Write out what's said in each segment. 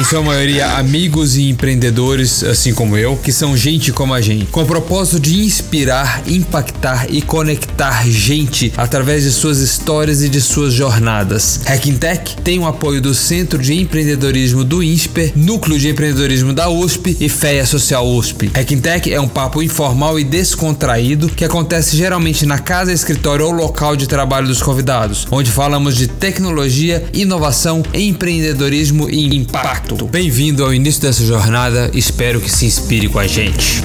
em sua maioria amigos e empreendedores, assim como eu, que são gente como a gente, com o propósito de inspirar, impactar e conectar gente através de suas histórias e de suas jornadas. Hacking tem o apoio do Centro de Empreendedorismo do INSPER, Núcleo de Empreendedorismo da USP e FEA Social USP. Hacking é um papo informal e descontraído que acontece geralmente na casa, escritório ou local de trabalho dos convidados, onde falamos de tecnologia, inovação, empreendedorismo e impacto. Bem-vindo ao início dessa jornada, espero que se inspire com a gente.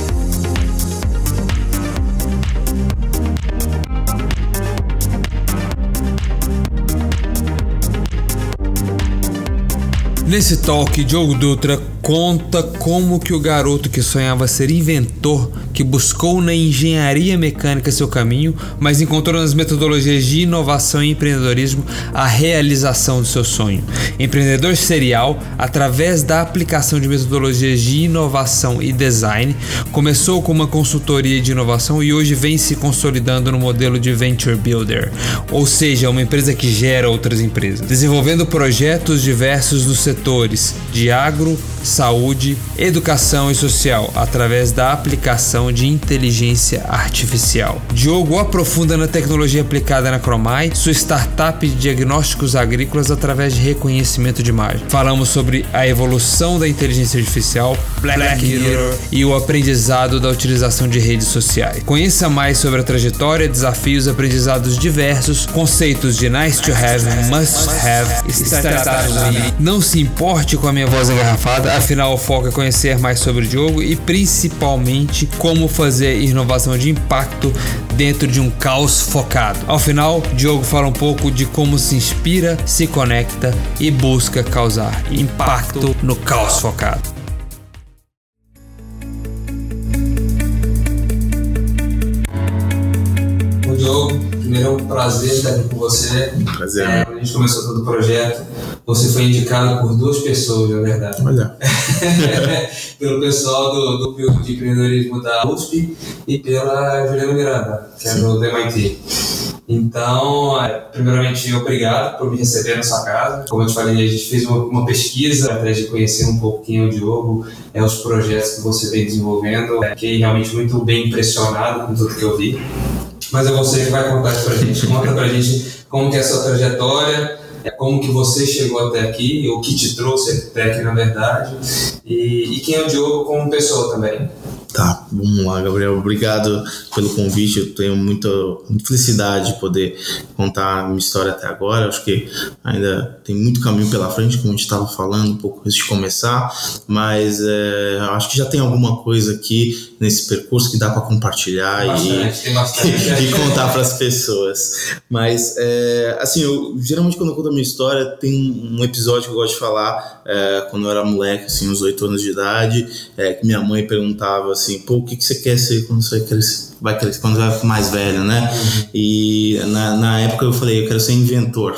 Nesse talk, Diogo Dutra conta como que o garoto que sonhava ser inventor, que buscou na engenharia mecânica seu caminho, mas encontrou nas metodologias de inovação e empreendedorismo a realização do seu sonho. Empreendedor serial, através da aplicação de metodologias de inovação e design, começou com uma consultoria de inovação e hoje vem se consolidando no modelo de venture builder, ou seja, uma empresa que gera outras empresas, desenvolvendo projetos diversos nos setores de agro, saúde, educação e social através da aplicação de inteligência artificial. Diogo aprofunda na tecnologia aplicada na Cromai, sua startup de diagnósticos agrícolas através de reconhecimento de imagem. Falamos sobre a evolução da inteligência artificial, Black Mirror e o aprendizado da utilização de redes sociais. Conheça mais sobre a trajetória, desafios, aprendizados diversos, conceitos de nice to have, must have, startup Não se importe com a minha voz engarrafada, Afinal, o foco é conhecer mais sobre o jogo e principalmente como fazer inovação de impacto dentro de um caos focado. Ao final, Diogo fala um pouco de como se inspira, se conecta e busca causar impacto no caos focado. Diogo, primeiro é um prazer estar aqui com você. Prazer. É, a gente começou todo o projeto você foi indicado por duas pessoas, na verdade. Olha. Pelo pessoal do, do Grupo de Empreendedorismo da USP e pela Juliana Miranda, que é do MIT. Então, é, primeiramente, obrigado por me receber na sua casa. Como eu te falei, a gente fez uma, uma pesquisa atrás de conhecer um pouquinho o Diogo, é, os projetos que você vem desenvolvendo. Fiquei realmente muito bem impressionado com tudo que eu vi. Mas é você que vai contar isso pra gente. Conta pra gente como que é a sua trajetória, como que você chegou até aqui, o que te trouxe até aqui na verdade, e, e quem é o Diogo como pessoa também. Tá, vamos lá, Gabriel. Obrigado pelo convite. Eu tenho muita, muita felicidade de poder contar a minha história até agora. Acho que ainda tem muito caminho pela frente, como a gente estava falando um pouco antes de começar, mas é, acho que já tem alguma coisa aqui nesse percurso que dá para compartilhar bastante, e, e, contar para as pessoas. Mas, é, assim, eu, geralmente quando eu conto a minha história, tem um episódio que eu gosto de falar é, quando eu era moleque, assim, uns oito anos de idade, é, que minha mãe perguntava assim, pô, o que, que você quer ser quando você crescer? Vai crescer, quando vai ficar mais velho, né? Uhum. E na, na época eu falei, eu quero ser inventor.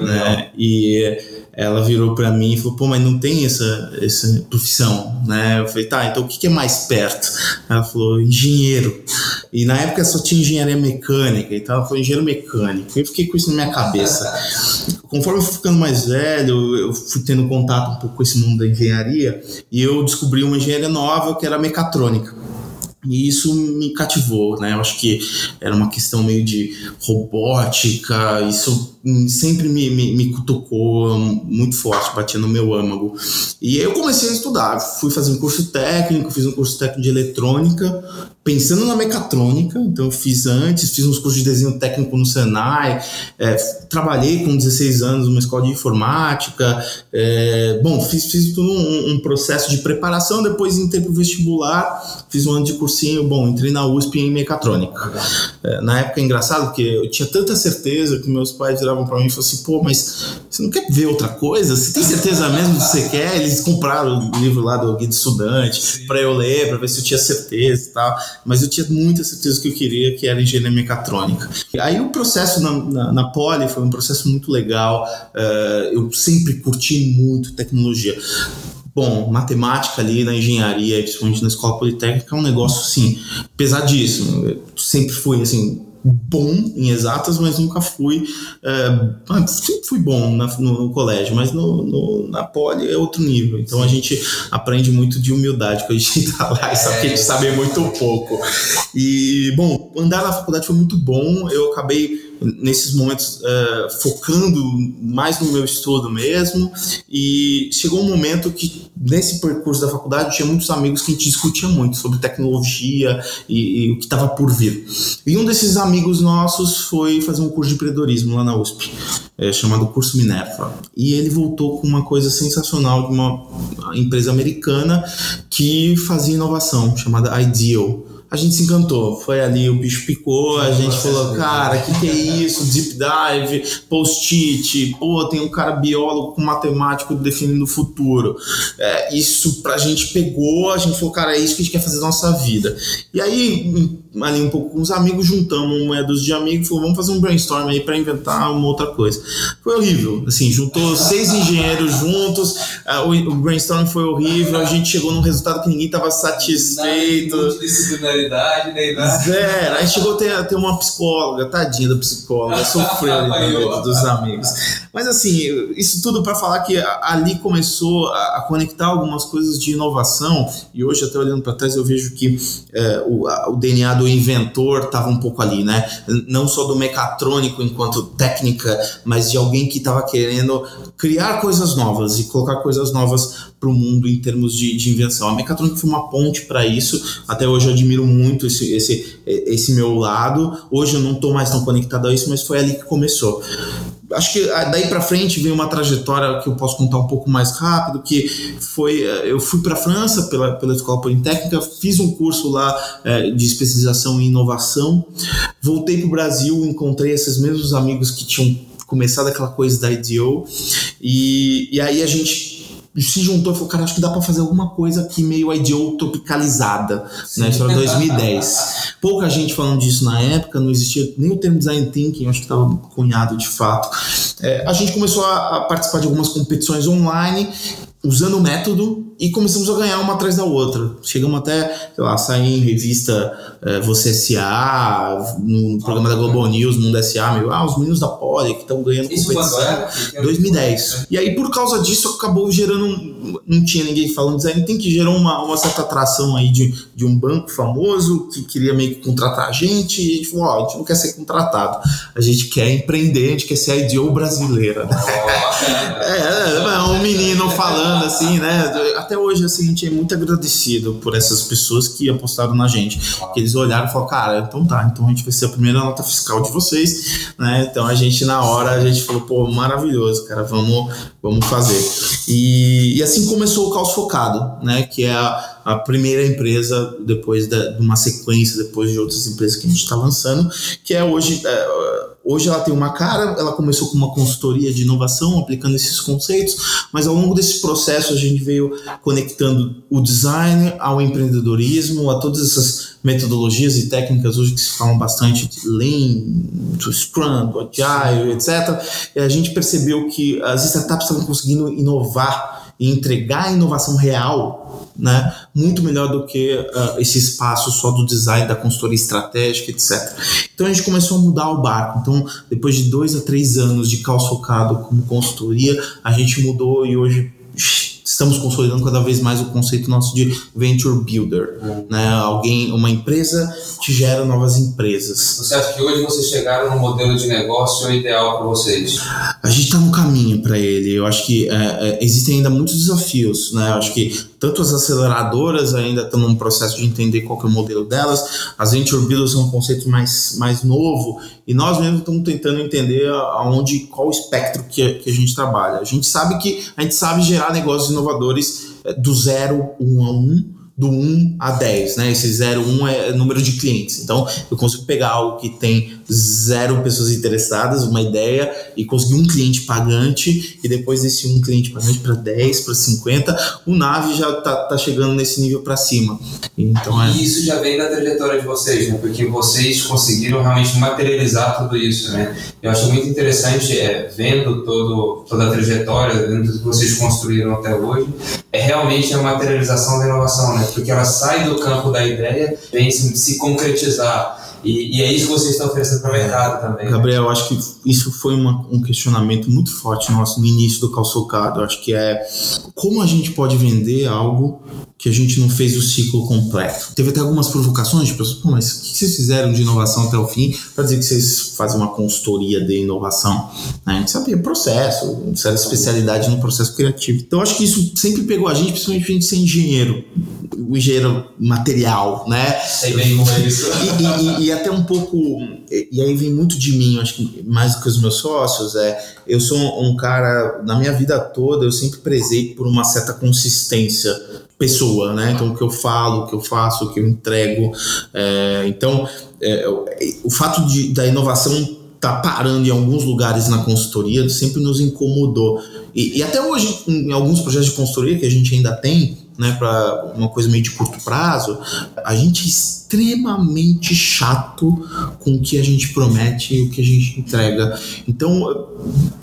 né? E ela virou para mim e falou, pô, mas não tem essa, essa profissão, né? Eu falei, tá, então o que, que é mais perto? Ela falou, engenheiro. E na época só tinha engenharia mecânica e tal, foi engenheiro mecânico. Eu fiquei com isso na minha cabeça. Conforme eu fui ficando mais velho, eu fui tendo contato um pouco com esse mundo da engenharia e eu descobri uma engenharia nova que era mecatrônica. E isso me cativou, né? Eu acho que era uma questão meio de robótica, isso sempre me, me, me cutucou muito forte, batia no meu âmago. E eu comecei a estudar, fui fazer um curso técnico, fiz um curso técnico de eletrônica, pensando na mecatrônica, então eu fiz antes, fiz uns cursos de desenho técnico no Senai, é, trabalhei com 16 anos numa escola de informática, é, bom, fiz, fiz um, um, processo de preparação, depois entrei pro vestibular, fiz um ano de cursinho, bom, entrei na USP em mecatrônica. É, na época é engraçado, porque eu tinha tanta certeza que meus pais viravam para mim e falavam assim, pô, mas você não quer ver outra coisa? Você tem certeza mesmo do que você quer? Eles compraram o livro lá do Guia de Estudante para eu ler, para ver se eu tinha certeza e tal mas eu tinha muita certeza que eu queria, que era engenharia mecatrônica. Aí o processo na, na, na Poli foi um processo muito legal, uh, eu sempre curti muito tecnologia. Bom, matemática ali na engenharia, principalmente na escola politécnica, é um negócio, assim, pesadíssimo. Eu sempre fui, assim, bom em exatas, mas nunca fui. É, sempre fui bom na, no, no, colégio, mas no, no, na poli é outro nível. Então a gente aprende muito de humildade quando a gente tá lá e sabe que a gente sabe muito pouco. E, bom, andar na faculdade foi muito bom. Eu acabei nesses momentos uh, focando mais no meu estudo mesmo. E chegou um momento que nesse percurso da faculdade tinha muitos amigos que a gente discutia muito sobre tecnologia e, e o que estava por vir. E um desses amigos nossos foi fazer um curso de empreendedorismo lá na USP é, chamado curso Minerva. E ele voltou com uma coisa sensacional de uma empresa americana que fazia inovação chamada Ideal a gente se encantou. Foi ali, o bicho picou, a gente falou, cara, que que é isso? Deep dive, post-it, pô, tem um cara biólogo com matemático definindo o futuro. É, isso pra gente pegou, a gente falou, cara, é isso que a gente quer fazer na nossa vida. E aí, ali um pouco com os amigos, juntamos dos de amigos, falou, vamos fazer um brainstorm aí para inventar uma outra coisa. Foi horrível, assim, juntou seis engenheiros juntos, o, brainstorm foi horrível, a gente chegou num resultado que ninguém tava satisfeito. Multidisciplinaridade, nem nada. Zero. Aí chegou a ter, ter uma psicóloga, tadinha da psicóloga, sofreu ali no dos amigos. Mas assim, isso tudo para falar que ali começou a, a, conectar algumas coisas de inovação, e hoje até olhando para trás eu vejo que é, o, a, o DNA do inventor estava um pouco ali, né? Não só do mecatrônico enquanto técnica, mas de alguém que estava querendo criar coisas novas e colocar coisas novas para o mundo em termos de, de, invenção. A mecatrônica foi uma ponte para isso. Até hoje eu admiro muito esse, esse, esse meu lado. Hoje eu não estou mais tão conectado a isso, mas foi ali que começou acho que ah, daí para frente veio uma trajetória que eu posso contar um pouco mais rápido, que foi eh, eu fui para a França pela, pela Escola Politécnica, fiz um curso lá é, de especialização em inovação, voltei para o Brasil, encontrei esses mesmos amigos que tinham começado aquela coisa da IDEO e, e aí a gente se juntou e falou, cara, acho que dá para fazer alguma coisa aqui meio IDO tropicalizada, Sim. né? Isso era 2010. Pouca gente falando disso na época, não existia nem o termo design thinking, acho que estava cunhado de fato. É, a gente começou a, a participar de algumas competições online usando o método e começamos a ganhar uma atrás da outra. Chegamos até, sei lá, sair em revista é, Você SA, no programa da Globo News, Mundo SA, meio, ah, os meninos da Poli que estão ganhando Isso competição. Era? 2010. E aí, por causa disso, acabou gerando. Não tinha ninguém falando design, tem que gerar uma, uma certa atração aí de, de um banco famoso que queria meio que contratar a gente. E a gente falou: ó, a gente não quer ser contratado, a gente quer empreender, a gente quer ser a IDO brasileira. Oh, é, é, um menino falando assim, né? até hoje, assim, a gente é muito agradecido por essas pessoas que apostaram na gente. Que eles olharam e falaram, cara, então tá, então a gente vai ser a primeira nota fiscal de vocês, né? Então a gente, na hora, a gente falou, pô, maravilhoso, cara, vamos, vamos fazer. E, e assim começou o Caos Focado, né? Que é a, a primeira empresa, depois da, de uma sequência, depois de outras empresas que a gente está lançando, que é hoje. É, Hoje ela tem uma cara, ela começou com uma consultoria de inovação, aplicando esses conceitos, mas ao longo desse processo a gente veio conectando o design ao empreendedorismo, a todas essas metodologias e técnicas hoje que se falam bastante de Lean, do Scrum, do Agile, etc. E a gente percebeu que as startups estavam conseguindo inovar e entregar a inovação real né, muito melhor do que uh, esse espaço só do design, da consultoria estratégica, etc. Então a gente começou a mudar o barco. Então, depois de dois a três anos de caos focado como consultoria, a gente mudou e hoje estamos consolidando cada vez mais o conceito nosso de venture builder, uhum. né? Alguém, uma empresa te gera novas empresas. Você acha que hoje vocês chegaram no modelo de negócio ideal para vocês? A gente está no caminho para ele. Eu acho que é, é, existem ainda muitos desafios, né? Eu acho que tanto as aceleradoras ainda estão num processo de entender qual é o modelo delas, as venture builders são um conceito mais, mais novo e nós mesmos estamos tentando entender aonde, qual o espectro que, que a gente trabalha. A gente sabe que a gente sabe gerar negócios inovadores é, do zero, um a um, do 1 a 10, né? Esse 0, 1 é número de clientes. Então, eu consigo pegar algo que tem zero pessoas interessadas, uma ideia, e consegui um cliente pagante, e depois desse um cliente pagante para 10, para 50, o Nave já tá, tá chegando nesse nível para cima. Então, é... E isso já vem da trajetória de vocês, né? Porque vocês conseguiram realmente materializar tudo isso, né? Eu acho muito interessante, é, vendo todo, toda a trajetória, vendo tudo que vocês construíram até hoje, é realmente a materialização da inovação, né? Porque ela sai do campo da ideia, vem se, se concretizar. E, e, é isso que vocês estão oferecendo para o mercado também. Né? Gabriel, eu acho que isso foi uma, um questionamento muito forte nosso no início do calçocado. Eu acho que é como a gente pode vender algo que a gente não fez o ciclo completo. Teve até algumas provocações de pessoas, Pô, mas o que vocês fizeram de inovação até o fim para dizer que vocês fazem uma consultoria de inovação? Né? A gente sabia processo, certa especialidade no processo criativo. Então acho que isso sempre pegou a gente, principalmente a gente ser engenheiro, o engenheiro material, né? Sei bem como é isso. E, e, e, até um pouco, e aí vem muito de mim, acho que mais do que os meus sócios, é, eu sou um cara, na minha vida toda, eu sempre prezei por uma certa consistência pessoa, né? Então, o que eu falo, o que eu faço, o que eu entrego. É, então, é, o fato de, da inovação tá parando em alguns lugares na consultoria sempre nos incomodou. E, e, até hoje, em alguns projetos de consultoria que a gente ainda tem, né, para uma coisa meio de curto prazo, a gente é extremamente chato com o que a gente promete e o que a gente entrega. Então,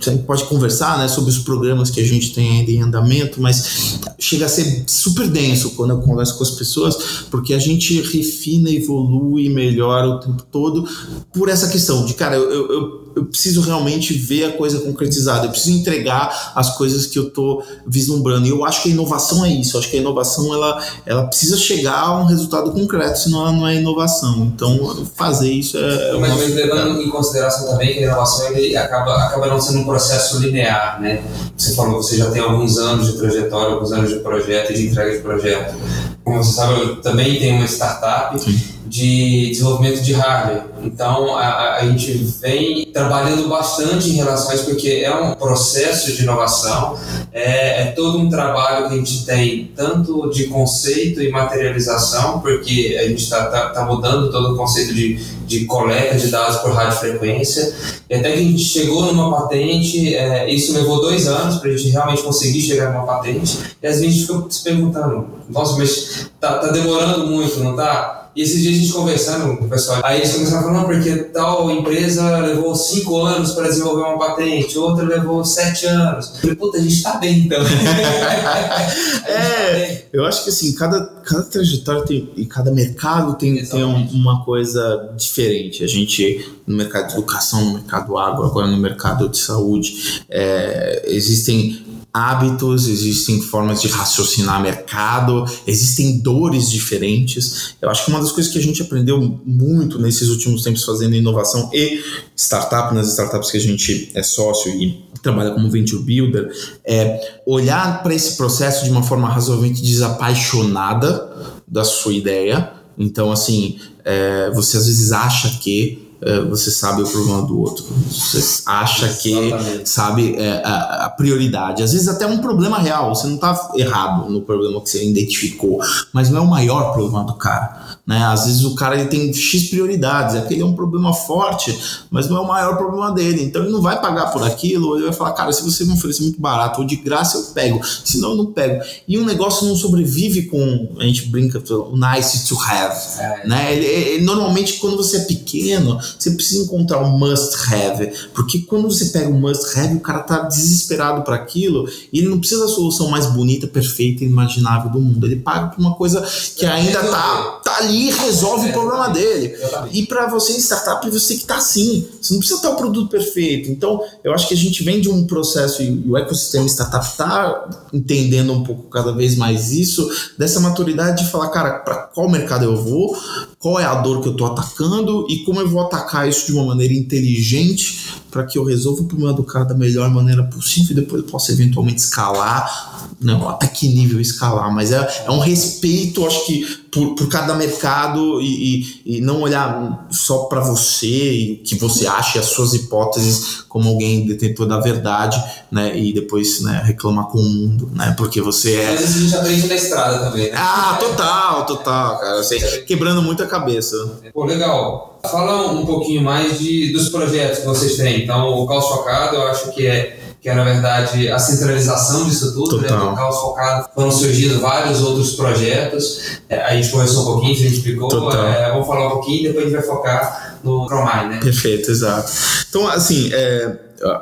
gente pode conversar né, sobre os programas que a gente tem ainda em andamento, mas chega a ser super denso quando eu converso com as pessoas, porque a gente refina, evolui, melhora o tempo todo por essa questão de, cara, eu, eu eu preciso realmente ver a coisa concretizada, eu preciso entregar as coisas que eu estou vislumbrando. E eu acho que a inovação é isso, acho que inovação ela, ela precisa chegar a um resultado concreto, senão ela não é inovação. Então, fazer isso é. Mas, mas levando em consideração também que a inovação ele acaba, acaba não sendo um processo linear, né? Você falou que você já tem alguns anos de trajetória, alguns anos de projeto e de entrega de projeto. Como você sabe, eu também tenho uma startup. Sim de desenvolvimento de hardware. Então, a, a gente vem trabalhando bastante em relação a isso, porque é um processo de inovação, é, é todo um trabalho que a gente tem, tanto de conceito e materialização, porque a gente está tá, tá mudando todo o conceito de, de coleta de dados por radiofrequência, e até que a gente chegou numa patente, é, isso levou dois anos para a gente realmente conseguir chegar numa patente, e às vezes a gente fica se perguntando, nossa, mas tá, tá demorando muito, não tá? E esses dias a gente conversando com o pessoal, aí eles começaram a falar, não, porque tal empresa levou cinco anos para desenvolver uma patente, outra levou sete anos. Eu falei, puta, a gente tá bem então. é, tá eu acho que assim, cada, cada trajetória tem, e cada mercado tem, tem uma coisa diferente. A gente, no mercado de educação, no mercado agro, agora no mercado de saúde, é, existem hábitos, existem formas de raciocinar mercado, existem dores diferentes. Eu acho que uma das coisas que a gente aprendeu muito nesses últimos tempos fazendo inovação e startup, nas startups que a gente é sócio e trabalha como venture builder, é olhar para esse processo de uma forma razoavelmente desapaixonada da sua ideia. Então, assim, é, você às vezes acha que você sabe o problema do outro. Você acha Exatamente. que sabe é, a, a, prioridade. Às vezes até um problema real. Você não está errado no problema que você identificou, mas não é o maior problema do cara. Né? Às vezes o cara ele tem X prioridades, aquele é um problema forte, mas não é o maior problema dele. Então ele não vai pagar por aquilo, ele vai falar, cara, se você me oferecer muito barato ou de graça, eu pego, senão eu não pego. E um negócio não sobrevive com, a gente brinca, o nice to have. É. Né? Ele, ele, normalmente, quando você é pequeno, você precisa encontrar um must have, porque quando você pega um must have, o cara tá desesperado para aquilo e ele não precisa da solução mais bonita, perfeita e imaginável do mundo. Ele paga por uma coisa que ainda tá, tá ali ali resolve o problema dele. E para você em startup, você que tá assim. Você não precisa ter o produto perfeito. Então, eu acho que a gente vem de um processo, e o ecossistema startup está entendendo um pouco cada vez mais isso, dessa maturidade de falar, cara, para qual mercado eu vou, qual é a dor que eu estou atacando e como eu vou atacar isso de uma maneira inteligente para que eu resolva o problema do cara da melhor maneira possível e depois eu possa eventualmente escalar. Não, até que nível escalar, mas é, é um respeito, acho que, por, por cada mercado e, e, e não olhar só para você e o que você acha e as suas hipóteses como alguém detentor da verdade, né? E depois né, reclamar com o mundo, né? Porque você é. Às vezes a gente aprende na estrada também, né? Ah, total, total, cara. Assim, quebrando muita cabeça. Pô, legal. Fala um pouquinho mais de, dos projetos que vocês têm. Então, o Caos Focado, eu acho que é que é na verdade a centralização disso tudo, né? No Caos Focado foram surgindo vários outros projetos. É, a gente conversou um pouquinho, a gente explicou. É, vamos falar um pouquinho e depois a gente vai focar no Chromai, né? Perfeito, exato. Então, assim, é,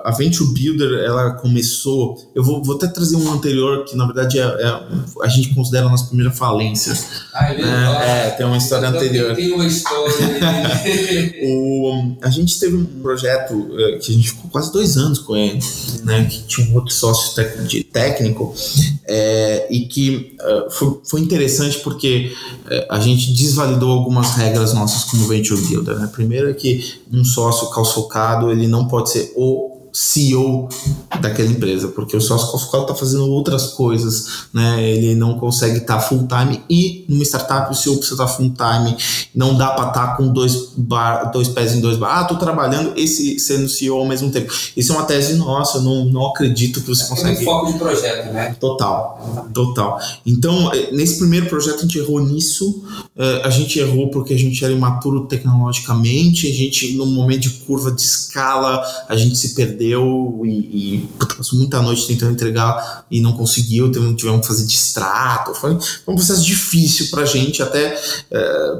a Venture Builder, ela começou. Eu vou, vou até trazer um anterior que, na verdade, é, é- a gente considera a nossa primeira falência. Ah, É, é, tem uma história anterior. Tem uma história. O, a gente teve um projeto eh, que a gente ficou quase dois anos com ele, né? Que tinha um outro sócio de- técnico eh, e que eh, foi, foi interessante porque eh, a gente desvalidou algumas regras nossas como venture builder. Né? Primeiro é que um sócio calçocado ele não pode ser o CEO daquela empresa, porque o sócio calçocado está fazendo outras coisas, né? Ele não consegue estar full time e numa startup o CEO precisa estar full time. Não dá para estar com dois, bar, dois pés em dois bar. Ah, tô trabalhando esse sendo CEO ao mesmo tempo. Isso é uma tese nossa, eu não, não acredito que você um consegue. foco de projeto, né? Total, total. Então, eh, nesse primeiro projeto a gente errou nisso. Eh, A gente errou porque a gente era imaturo tecnologicamente, a gente, no momento de curva de escala, a gente se perdeu e, e puta, passou muita noite tentando entregar e não conseguiu, tivemos que fazer distrato. Foi, foi um processo difícil pra gente, até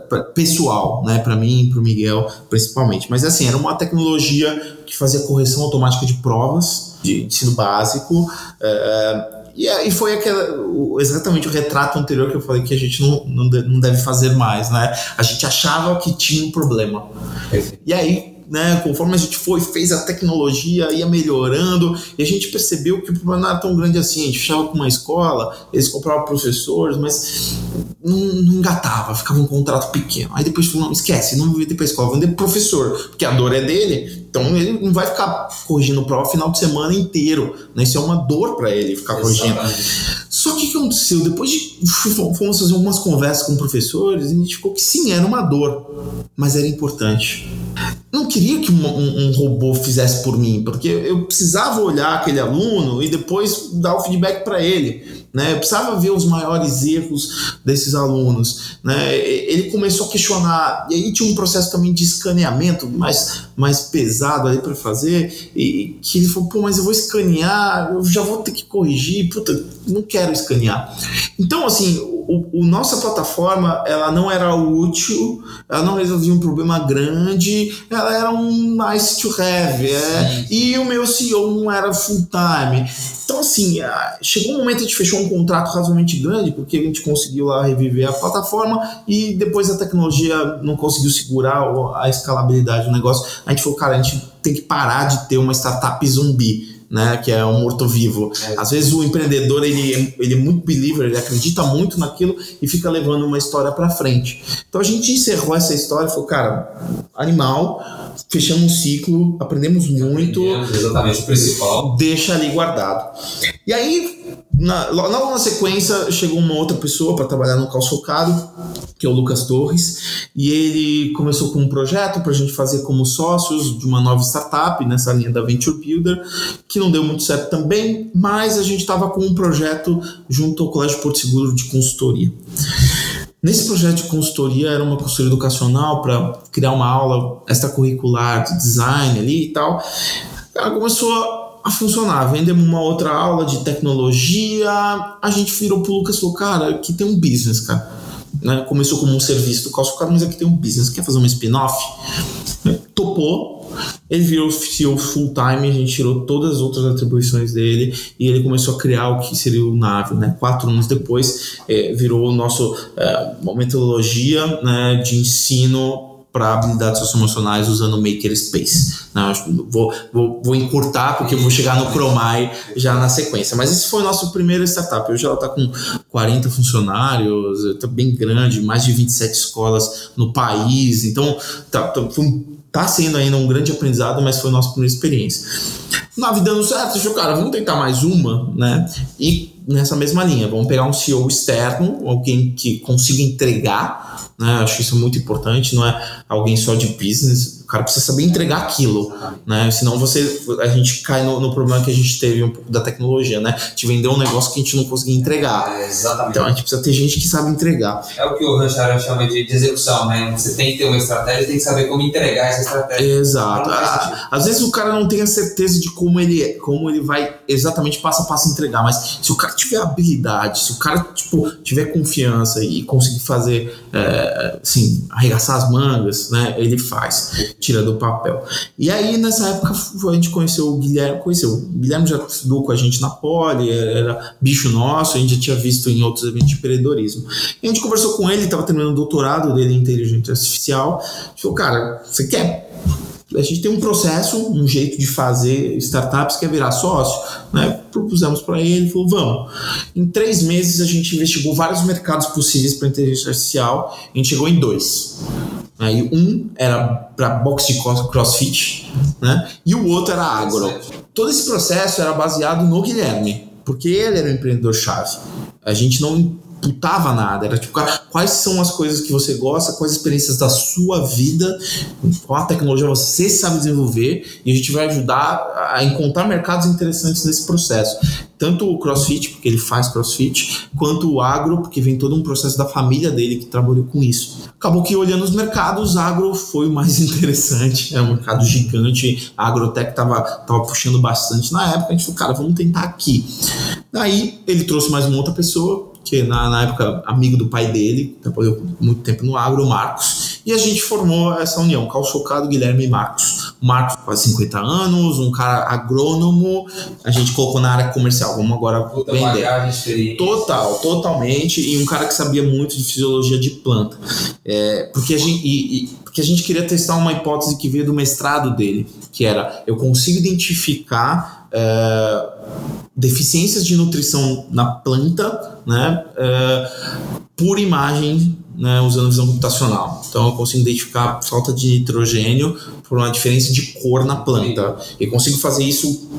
pra- pessoal, né? Pra mim e pro Miguel, principalmente. Mas assim, era uma tecnologia que fazia correção automática de provas de ensino básico. eh, e aí foi aquela, o- exatamente o retrato anterior que eu falei que a gente não, não, de- não deve fazer mais, né? A gente achava que tinha um problema. E aí, né, conforme a gente foi, fez a tecnologia, ia melhorando, e a gente percebeu que o problema não era tão grande assim. A gente fechava com uma escola, eles compravam professores, mas não, não engatava, ficava um contrato pequeno. Aí depois falou, não, esquece, não vou vender para escola, vou vender pro professor, porque a dor é dele, então ele não vai ficar corrigindo prova o final de semana inteiro, né? Isso é uma dor para ele ficar corrigindo. Exatamente. Só que o que aconteceu? Depois de fomos fazer algumas conversas com professores, e a gente ficou que sim, era uma dor, mas era importante. Não queria que um, um- um robô fizesse por mim, porque eu precisava olhar aquele aluno e depois dar o feedback para ele. Né? Eu precisava ver os maiores erros desses alunos. Né? Ele começou a questionar, e aí tinha um processo também de escaneamento mais, mais pesado ali para fazer, e que ele falou: pô, mas eu vou escanear, eu já vou ter que corrigir, puta, não quero escanear. Então, assim, o, o nossa plataforma ela não era útil, ela não resolvia um problema grande, ela era um nice to have, é, e o meu CEO não era full time. Então, assim, chegou um momento que a gente fechou um contrato razoavelmente grande, porque a gente conseguiu lá reviver a plataforma e depois a tecnologia não conseguiu segurar a escalabilidade do negócio. A gente falou, cara, a gente tem que parar de ter uma startup zumbi. Né, que é um morto-vivo. É. Às vezes o empreendedor ele, é- ele é muito believer, ele acredita muito naquilo e fica levando uma história para frente. Então a gente encerrou essa história e falou, cara, animal, fechamos um ciclo, aprendemos muito, Exatamente, o principal. deixa ali guardado. E aí, na, lo- logo na sequência, chegou uma outra pessoa para trabalhar no calçocado, que é o Lucas Torres, e ele começou com um projeto para a gente fazer como sócios de uma nova startup nessa linha da Venture Builder, que não deu muito certo também, mas a gente estava com um projeto junto ao Colégio Porto Seguro de consultoria. Nesse projeto de consultoria era uma consultoria educacional para criar uma aula extracurricular de design ali e tal. Ela começou a funcionar. Vendemos uma outra aula de tecnologia. A gente virou pro Lucas e falou: Cara, aqui tem um business, cara. Né? Começou como um serviço do calçocado, mas aqui tem um business. Quer fazer uma spin-off? Topou. Ele virou CEO full time, a gente tirou todas as outras atribuições dele e ele começou a criar o que seria o Nave, né? Quatro anos depois, eh, virou o nosso eh, uma metodologia né, de ensino para habilidades socioemocionais usando o Makerspace. Né? Acho que Vou, vou, vou encurtar porque eu vou chegar no Chromai já na sequência. Mas esse foi o nosso primeiro startup. Hoje ela está com 40 funcionários, está bem grande, mais de 27 escolas no país. Então, tá, tá, tá sendo ainda um grande aprendizado, mas foi a nossa primeira experiência. Nave dando certo, achou, cara, vamos tentar mais uma, né? E nessa mesma linha, vamos pegar um CEO externo, alguém que consiga entregar, né? Acho isso muito importante, não é alguém só de business. cara precisa saber entregar aquilo, né? Senão você, a gente cai no, no, problema que a gente teve um pouco da tecnologia, né? Te vender um negócio que a gente não conseguia entregar. É, exatamente. Então a gente precisa ter gente que sabe entregar. É o que o Ranchara chama de, de, execução, né? Você tem que ter uma estratégia, tem que saber como entregar essa estratégia. Exato. Ah, às vezes o cara não tem a certeza de como ele, é, como ele vai exatamente passo a passo entregar, mas se o cara tiver habilidade, se o cara tipo tiver confiança e conseguir fazer, é, assim, arregaçar as mangas, né? Ele faz tira do papel. E aí, nessa época, a gente conheceu o Guilherme, conheceu. O Guilherme já estudou com a gente na Poli, era bicho nosso, a gente já tinha visto em outros eventos de empreendedorismo. E a gente conversou com ele, estava terminando o doutorado dele em inteligência artificial. A gente falou, cara, você quer a gente tem um processo, um jeito de fazer startups que é virar sócio, né? Propusemos para ele, falou, vamos. Em três meses a gente investigou vários mercados possíveis para inteligência artificial, a gente chegou em dois. Aí um era para boxe crossfit, né? E o outro era agro. Todo esse processo era baseado no Guilherme, porque ele era o empreendedor-chave. A gente não imputava nada, era tipo, quais são as coisas que você gosta, quais experiências da sua vida, qual a tecnologia você sabe desenvolver, e a gente vai ajudar a encontrar mercados interessantes nesse processo. Tanto o crossfit, porque ele faz crossfit, quanto o agro, porque vem todo um processo da família dele que trabalhou com isso. Acabou que olhando os mercados, agro foi o mais interessante, é um mercado gigante, a agrotech estava tava puxando bastante na época, a gente falou, cara, vamos tentar aqui. Daí ele trouxe mais uma outra pessoa, que na, na época amigo do pai dele, trabalhou muito tempo no agro, o Marcos, e a gente formou essa união, Cal Chocado, Guilherme e Marcos. O Marcos faz 50 anos, um cara agrônomo, a gente colocou na área comercial, vamos agora vender. Total, totalmente, e um cara que sabia muito de fisiologia de planta. É, porque, a gente, e, e, porque a gente queria testar uma hipótese que veio do mestrado dele, que era, eu consigo identificar... É, deficiências de nutrição na planta, né, é, por imagem né, usando visão computacional. Então eu consigo identificar falta de nitrogênio por uma diferença de cor na planta. E consigo fazer isso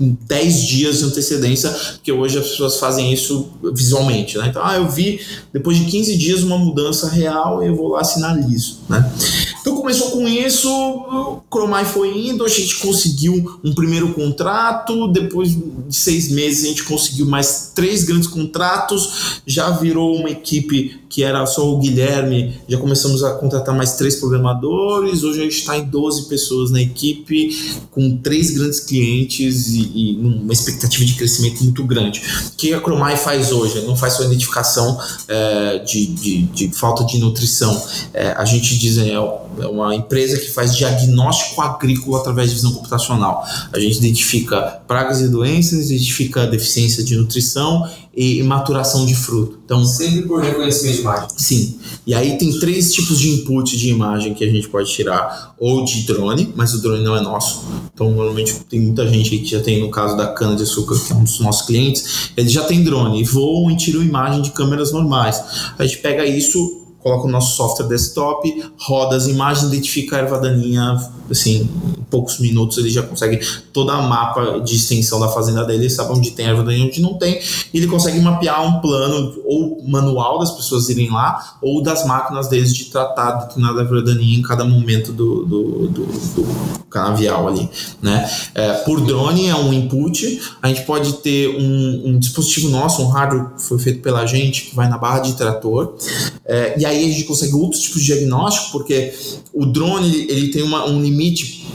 em 10 dias de antecedência, porque hoje as pessoas fazem isso visualmente. Né? Então, ah, eu vi depois de 15 dias uma mudança real e eu vou lá sinalizo. Né? Então começou com isso, o Cromai foi indo, a gente conseguiu um primeiro contrato, depois de seis meses a gente conseguiu mais três grandes contratos, já virou uma equipe que era só o Guilherme, já começamos a contratar mais três programadores, hoje a gente está em 12 pessoas na equipe, com três grandes clientes e, e uma expectativa de crescimento muito grande. O que a Cromai faz hoje? Não faz só identificação é, de, de, de, falta de nutrição. É, a gente diz, é, é uma empresa que faz diagnóstico agrícola através de visão computacional. A gente identifica pragas e doenças, identifica deficiência de nutrição e maturação de fruto. Então, sempre por reconhecimento de imagem. Sim. E aí tem três tipos de input de imagem que a gente pode tirar, ou de drone, mas o drone não é nosso. Então, normalmente tem muita gente que já tem, no caso da cana de açúcar, que é um dos nossos clientes, eles já tem drone e voam e tiram imagem de câmeras normais. A gente pega isso coloca o nosso software desktop, roda as imagens, identifica a erva daninha, assim, em poucos minutos ele já consegue toda a mapa de extensão da fazenda dele, sabe onde tem erva daninha onde não tem, e ele consegue mapear um plano ou manual das pessoas irem lá, ou das máquinas deles de tratar determinada erva daninha em cada momento do, do, do, do canavial ali, né? É, por drone é um input, a gente pode ter um, um dispositivo nosso, um hardware que foi feito pela gente, que vai na barra de trator, é, e aí a gente consegue outros tipos de diagnóstico, porque o drone ele tem uma, um limite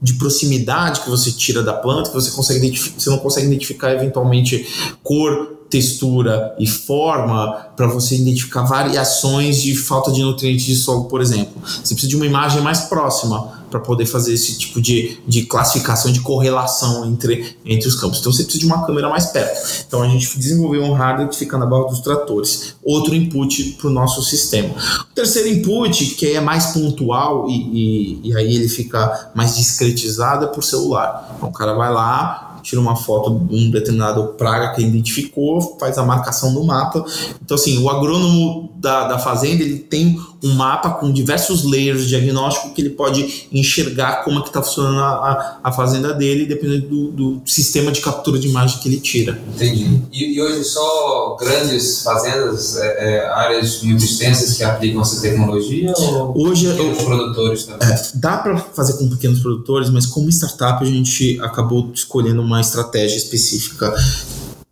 de proximidade que você tira da planta, que você consegue você não consegue identificar eventualmente cor, textura e forma para você identificar variações de falta de nutrientes de solo, por exemplo. Você precisa de uma imagem mais próxima para poder fazer esse tipo de, de classificação, de correlação entre, entre os campos. Então você precisa de uma câmera mais perto. Então a gente desenvolveu um hardware que fica na borda dos tratores. Outro input para o nosso sistema. O terceiro input, que é mais pontual e, e, e aí ele fica mais discretizado, é por celular. Então o cara vai lá, tira uma foto de um determinado praga que identificou, faz a marcação no mapa. Então, assim, o agrônomo da, da fazenda ele tem um mapa com diversos layers de diagnóstico que ele pode enxergar como é que está funcionando a, a, fazenda dele, dependendo do, do, sistema de captura de imagem que ele tira. Entendi. E, e hoje só grandes fazendas, é, é, áreas muito extensas que aplicam essa tecnologia ou hoje, pequenos eu, produtores também? É, dá para fazer com pequenos produtores, mas como startup a gente acabou escolhendo uma estratégia específica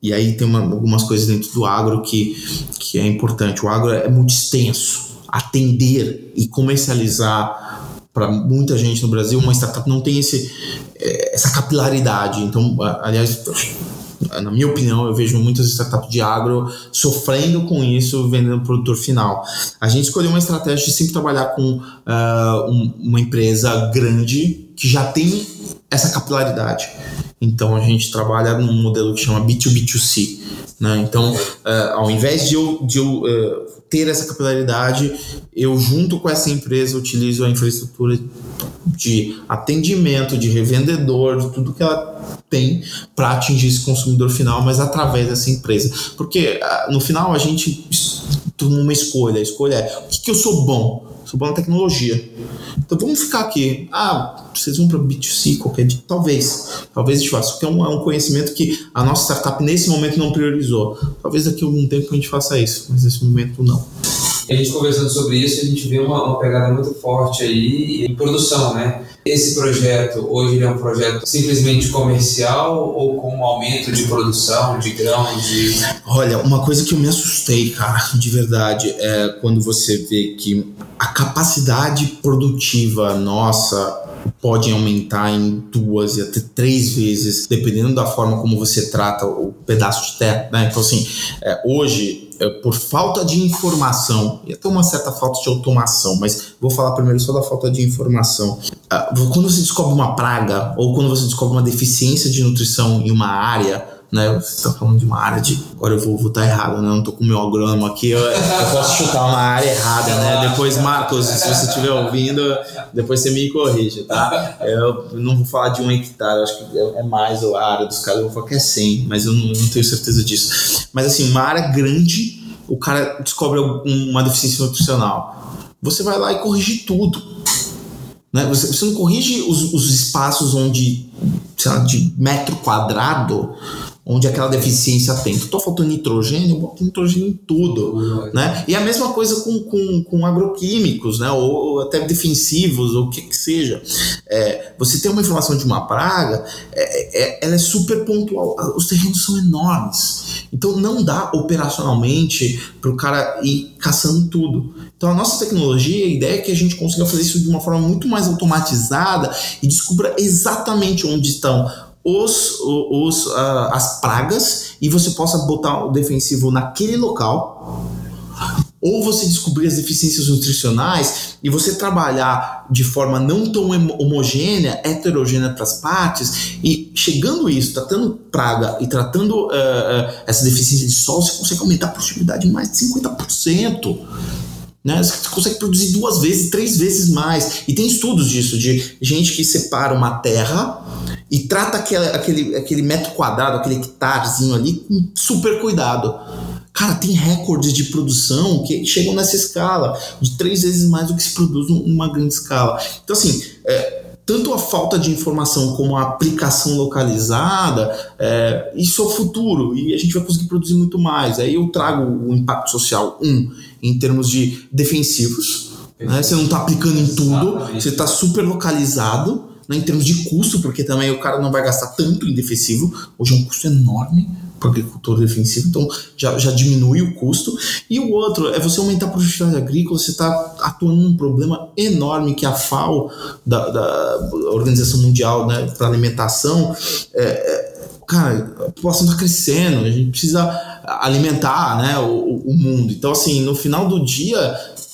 e aí tem uma, algumas coisas dentro do agro que, que é importante. O agro é muito extenso. Atender e comercializar para muita gente no Brasil, uma startup não tem esse, é, essa capilaridade. Então, aliás, na minha opinião, eu vejo muitas startups de agro sofrendo com isso, vendendo produtor final. A gente escolheu uma estratégia de sempre trabalhar com uh, um, uma empresa grande que já tem essa capilaridade. Então a gente trabalha num modelo que chama B2B2C. Né? Então, uh, ao invés de eu, de eu uh, ter essa capilaridade, eu junto com essa empresa utilizo a infraestrutura de atendimento, de revendedor, de tudo que ela tem para atingir esse consumidor final, mas através dessa empresa. Porque uh, no final a gente toma uma escolha. A escolha é o que, que eu sou bom? Sou bom na tecnologia. Então vamos ficar aqui. Ah, vocês vão para B2C qualquer dia? Talvez. Talvez a gente faça. Porque é um, é um conhecimento que a nossa startup nesse momento não priorizou. Talvez daqui a algum tempo a gente faça isso, mas nesse momento não. A gente conversando sobre isso, a gente vê uma, uma, pegada muito forte aí em produção, né? Esse projeto, hoje ele é um projeto simplesmente comercial ou com um aumento de produção, de grãos, de... Olha, uma coisa que eu me assustei, cara, de verdade, é quando você vê que a capacidade produtiva nossa pode aumentar em duas e até três vezes, dependendo da forma como você trata o pedaço de terra. Né? Então, assim, é, hoje, é, por falta de informação, e até uma certa falta de automação, mas vou falar primeiro só da falta de informação. É, quando você descobre uma praga ou quando você descobre uma deficiência de nutrição em uma área, né? Você está falando de uma área de. Agora eu vou estar errado, né? Eu não tô com o meu agrônomo aqui, eu, eu, posso chutar uma área errada, né? Depois, Marcos, se você estiver ouvindo, depois você me corrige, tá? Eu não vou falar de um hectare, acho que é mais a área dos caras, eu vou falar que é 100, mas eu não, não tenho certeza disso. Mas assim, uma área grande, o cara descobre uma deficiência nutricional. Você vai lá e corrige tudo. Né? Você, você não corrige os, os espaços onde, sei lá, de metro quadrado onde aquela deficiência tem. Estou faltando nitrogênio, eu boto nitrogênio em tudo, uhum. né? E a mesma coisa com, com, com agroquímicos, né? Ou, ou, até defensivos, ou o que que seja. É, você tem uma informação de uma praga, é, é, ela é super pontual. Os terrenos são enormes. Então não dá operacionalmente para o cara ir caçando tudo. Então a nossa tecnologia, a ideia é que a gente consiga fazer isso de uma forma muito mais automatizada e descubra exatamente onde estão os, os, uh, as pragas e você possa botar o defensivo naquele local. Ou você descobrir as deficiências nutricionais e você trabalhar de forma não tão homogênea, heterogênea para as partes, e chegando isso, tratando praga e tratando uh, uh, essa deficiência de sol, você consegue aumentar a produtividade em mais de 50%. Né? Você consegue produzir duas vezes, três vezes mais. E tem estudos disso, de gente que separa uma terra e trata aquele, aquele, aquele metro quadrado, aquele hectarezinho ali com super cuidado. Cara, tem recordes de produção que chegam nessa escala, de três vezes mais do que se produz numa grande escala. Então, assim, é, tanto a falta de informação como a aplicação localizada, é, isso é o futuro e a gente vai conseguir produzir muito mais. Aí eu trago o impacto social, um, em termos de defensivos, né? você não está aplicando em tudo, você está super localizado. Né, em termos de custo, porque também o cara não vai gastar tanto em defensivo, hoje é um custo enorme para o agricultor defensivo, então já, já diminui o custo. E o outro é você aumentar a produtividade agrícola, você está atuando num problema enorme que a FAO, da, da Organização Mundial né, para Alimentação, é, é, cara, a população está crescendo, a gente precisa alimentar né, o, o mundo. Então, assim, no final do dia,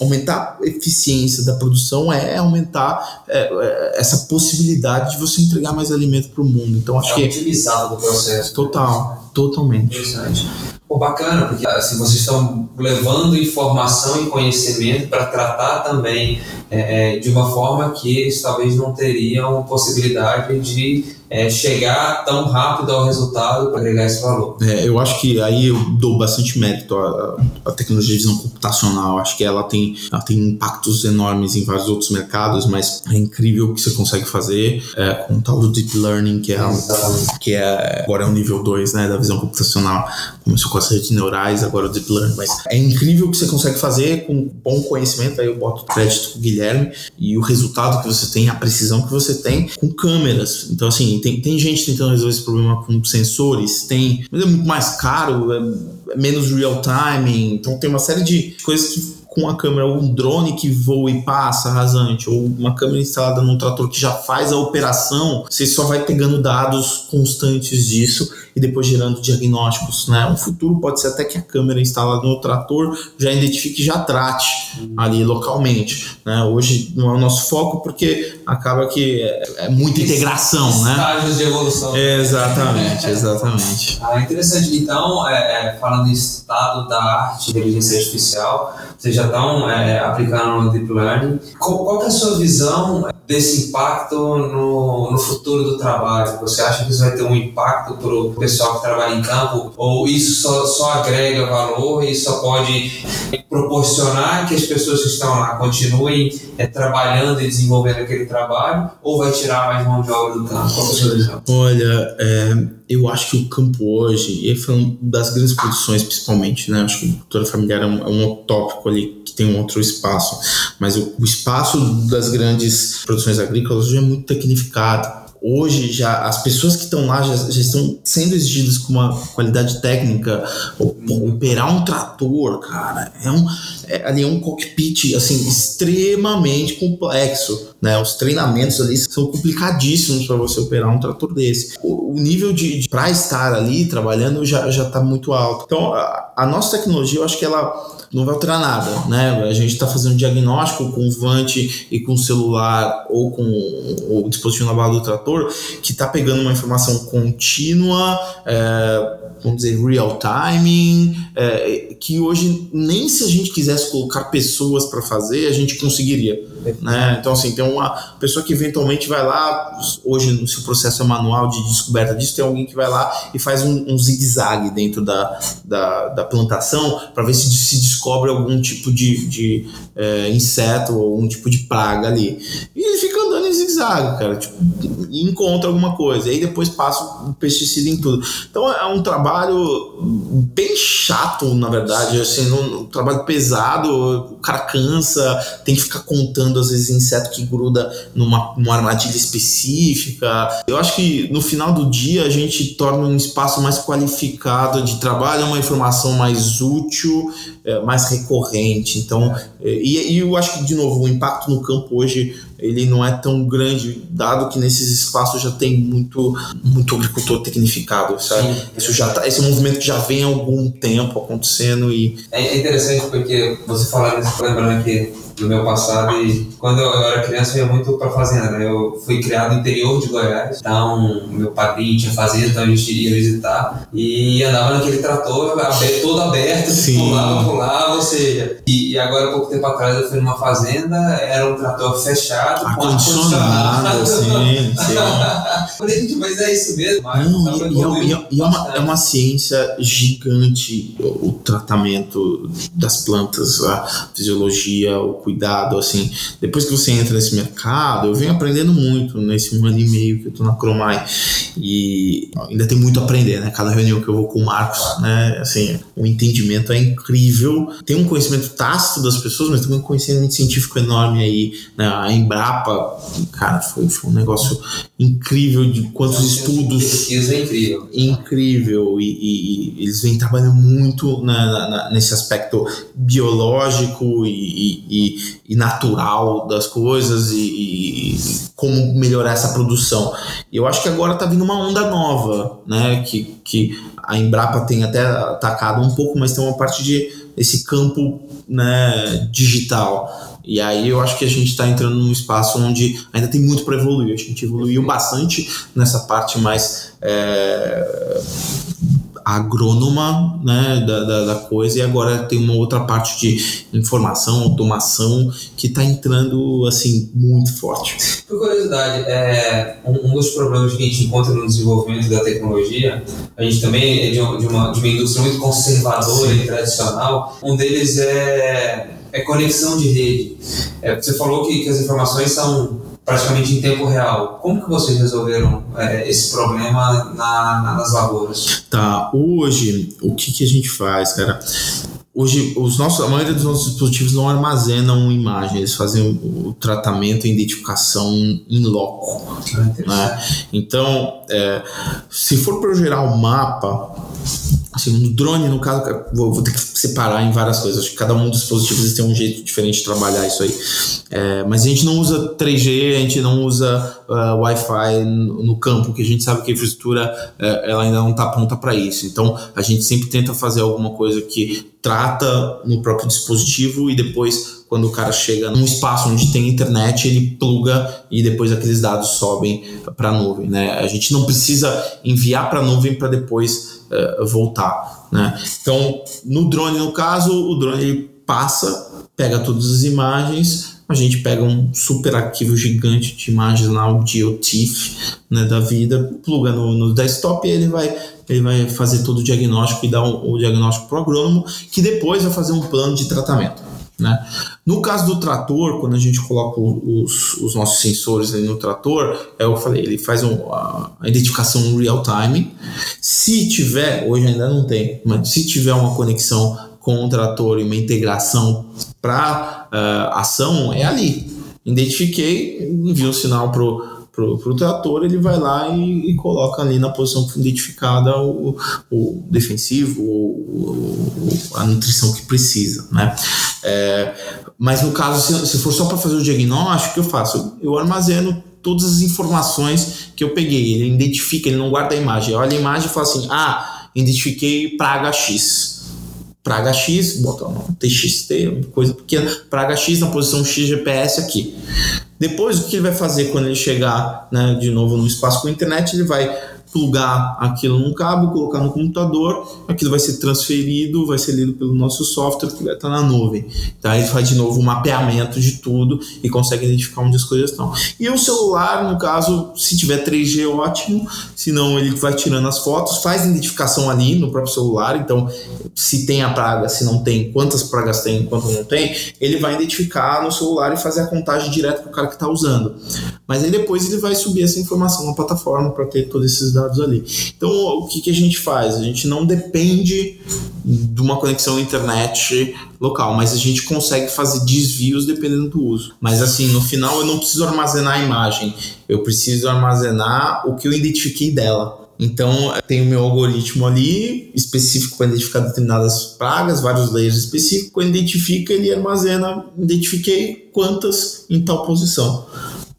aumentar a eficiência da produção é aumentar é, é, essa possibilidade de você entregar mais alimento para o mundo. Então acho é que otimizado do processo. Total, totalmente. Interessante. Pô, bacana, porque assim, vocês estão levando informação e conhecimento para tratar também é, é, de uma forma que eles talvez não teriam possibilidade de é, chegar tão rápido ao resultado para agregar esse valor. É, eu acho que aí eu dou bastante mérito à, à, tecnologia de visão computacional. Acho que ela tem, ela tem impactos enormes em vários outros mercados, mas é incrível o que você consegue fazer é, com o tal do Deep Learning, que é, que é agora é o nível 2 né, da visão computacional. Começou com as redes neurais, agora o Deep Learning. Mas é incrível o que você consegue fazer com bom conhecimento. Aí eu boto crédito com o Guilherme e o resultado que você tem, a precisão que você tem com câmeras. Então, assim, tem, tem gente tentando resolver esse problema com sensores, tem, mas é muito mais caro, é, é menos real time, então tem uma série de coisas que com a câmera ou um drone que voa e passa rasante, ou uma câmera instalada num trator que já faz a operação, você só vai pegando dados constantes disso e depois gerando diagnósticos, né? O futuro pode ser até que a câmera instalada no trator já identifique e já trate ali localmente, né? Hoje não é o nosso foco porque acaba que é, é muita integração, né? Estágios de evolução. exatamente, exatamente. Ah, interessante. Então, é, é, falando em estado da arte, inteligência artificial, vocês já estão é, aplicando no Deep Learning. Qual, qual é a sua visão desse impacto no, no futuro do trabalho? Você acha que isso vai ter um impacto para o pessoal que trabalha em campo? Ou isso só, só agrega valor e só pode proporcionar que as pessoas que estão lá continuem é, trabalhando e desenvolvendo aquele trabalho? Ou vai tirar mais mão de obra do campo? Qual é a sua visão? Olha, é, eu acho que o campo hoje, e falando das grandes produções principalmente, né? Acho que a cultura familiar é um, é um tópico ali tem um outro espaço, mas o, o espaço das grandes produções agrícolas hoje é muito tecnificado. Hoje já as pessoas que estão lá já, já, estão sendo exigidas com uma qualidade técnica. Operar um trator cara é um é, ali é um cockpit assim extremamente complexo né? Os treinamentos ali são complicadíssimos para você operar um trator desse. O, o nível de, de para estar ali trabalhando já já está muito alto. Então a, a nossa tecnologia eu acho que ela não vai alterar nada, né? A gente está fazendo diagnóstico com o Vante e com o celular ou com o dispositivo na barra do trator que está pegando uma informação contínua, é, vamos dizer, real timing, é, que hoje nem se a gente quisesse colocar pessoas para fazer, a gente conseguiria. Né? Então, assim, tem uma pessoa que eventualmente vai lá, hoje no seu processo é manual de descoberta disso, tem alguém que vai lá e faz um, um zigue-zague dentro da, da, da plantação para ver se se descobre algum tipo de, de é, inseto ou algum tipo de praga ali. E ele fica andando em zigue-zague, cara, tipo, encontra alguma coisa. E aí depois passa o pesticida em tudo. Então é um trabalho bem chato, na verdade, assim, um, um trabalho pesado, o cara cansa, tem que ficar contando às vezes inseto que gruda numa, numa armadilha específica. Eu acho que no final do dia a gente torna um espaço mais qualificado de trabalho, uma informação mais útil, é, mais recorrente. Então, é, e, e eu acho que, de novo, o impacto no campo hoje ele não é tão grande, dado que nesses espaços já tem muito, muito agricultor tecnificado, sabe? Sim. Isso já tá, esse é movimento que já vem há algum tempo acontecendo e... É interessante porque você falando isso, lembrando que do meu passado e quando eu, era criança eu ia muito pra fazenda, né? Eu fui criado no interior de Goiás, então meu padrinho tinha fazenda, então a gente ia visitar e andava naquele trator todo aberto, Sim. pulava, pulava, ou seja, e, e agora pouco tempo atrás eu fui numa fazenda, era um trator fechado, com ar-condicionado, sim, sim. mas é isso mesmo. Não, e, e, é, e é, uma, é uma ciência gigante o, o tratamento das plantas, a fisiologia, o cuidado, assim. Depois que você entra nesse mercado, eu venho aprendendo muito nesse um ano e meio que eu tô na Cromai. E ainda tem muito a aprender, né? Cada reunião que eu vou com o Marcos, né? Assim, o entendimento é incrível. Tem um conhecimento tácito das pessoas, mas também um conhecimento científico enorme aí. Né? A Embrapa, cara, foi, foi um negócio incrível de quantos estudos. É incrível. Incrível. E, e, e eles vêm trabalhando muito na, na, nesse aspecto biológico e, e e, natural das coisas e, e, como melhorar essa produção. Eu acho que agora está vindo uma onda nova, né? Que, que a Embrapa tem até atacado um pouco, mas tem uma parte de esse campo né, digital. E aí eu acho que a gente está entrando num espaço onde ainda tem muito para evoluir. A gente evoluiu bastante nessa parte mais é, agrônoma né, da, da, da, coisa e agora tem uma outra parte de informação, automação que está entrando assim muito forte. Por curiosidade, é, um, um, dos problemas que a gente encontra no desenvolvimento da tecnologia, a gente também é de, de uma, de uma indústria muito conservadora Sim. e tradicional, um deles é, é conexão de rede. É, você falou que, que as informações são praticamente em tempo real. Como que vocês resolveram é, esse problema na, nas lavouras? Tá, hoje o que, que a gente faz, cara? Hoje, os nossos, a maioria dos nossos dispositivos não armazenam imagem, eles fazem o, o tratamento e identificação em loco. Né? Então, é, se for para eu gerar um mapa, Assim, no drone, no caso, vou, vou, ter que separar em várias coisas. Acho que cada um dos dispositivos tem um jeito diferente de trabalhar isso aí. É, mas a gente não usa 3G, a gente não usa uh, Wi-Fi no, no, campo, porque a gente sabe que a infraestrutura uh, ela ainda não está pronta para isso. Então, a gente sempre tenta fazer alguma coisa que trata no próprio dispositivo e depois quando o cara chega num espaço onde tem internet, ele pluga e depois aqueles dados sobem para a nuvem. Né? A gente não precisa enviar para a nuvem para depois uh, voltar. Né? Então, no drone, no caso, o drone ele passa, pega todas as imagens, a gente pega um super arquivo gigante de imagens lá, o GeoTIFF né, da vida, pluga no, no desktop e ele vai ele vai fazer todo o diagnóstico e dar o, o diagnóstico para o agrônomo, que depois vai fazer um plano de tratamento. Né? No caso do trator, quando a gente coloca os, os nossos sensores no trator, é eu falei, ele faz um, a, identificação real time. Se tiver, hoje ainda não tem, mas se tiver uma conexão com o trator e uma integração para uh, eh, ação, é ali. Identifiquei, envio o sinal para pro, pro trator, ele vai lá e, e, coloca ali na posição identificada o, o defensivo, o, a nutrição que precisa, né? É, mas no caso, se, se for só para fazer o diagnóstico, o que eu faço? Eu armazeno todas as informações que eu peguei. Ele identifica, ele não guarda a imagem. Olha a imagem e fala assim: ah, identifiquei praga X. Praga X, bota um TXT, coisa pequena, praga X na posição X GPS aqui. Depois, o que ele vai fazer quando ele chegar né, de novo no espaço com internet? Ele vai plugar aquilo num cabo, colocar no computador, aquilo vai ser transferido, vai ser lido pelo nosso software que vai estar na nuvem. Então ele faz de novo um mapeamento de tudo e consegue identificar onde as coisas estão. E o celular, no caso, se tiver 3G, ótimo, senão ele vai tirando as fotos, faz identificação ali no próprio celular, então se tem a praga, se não tem, quantas pragas tem, quantas não tem, ele vai identificar no celular e fazer a contagem direto para o cara que está usando. Mas aí depois ele vai subir essa informação na plataforma para ter todos esses dados ali. Então, o que, que a gente faz? A gente não depende de uma conexão internet local, mas a gente consegue fazer desvios dependendo do uso. Mas assim, no final eu não preciso armazenar a imagem, eu preciso armazenar o que eu identifiquei dela. Então, tem o meu algoritmo ali específico para identificar determinadas pragas, vários layers específicos. Quando identifica, ele armazena, identifiquei quantas em tal posição.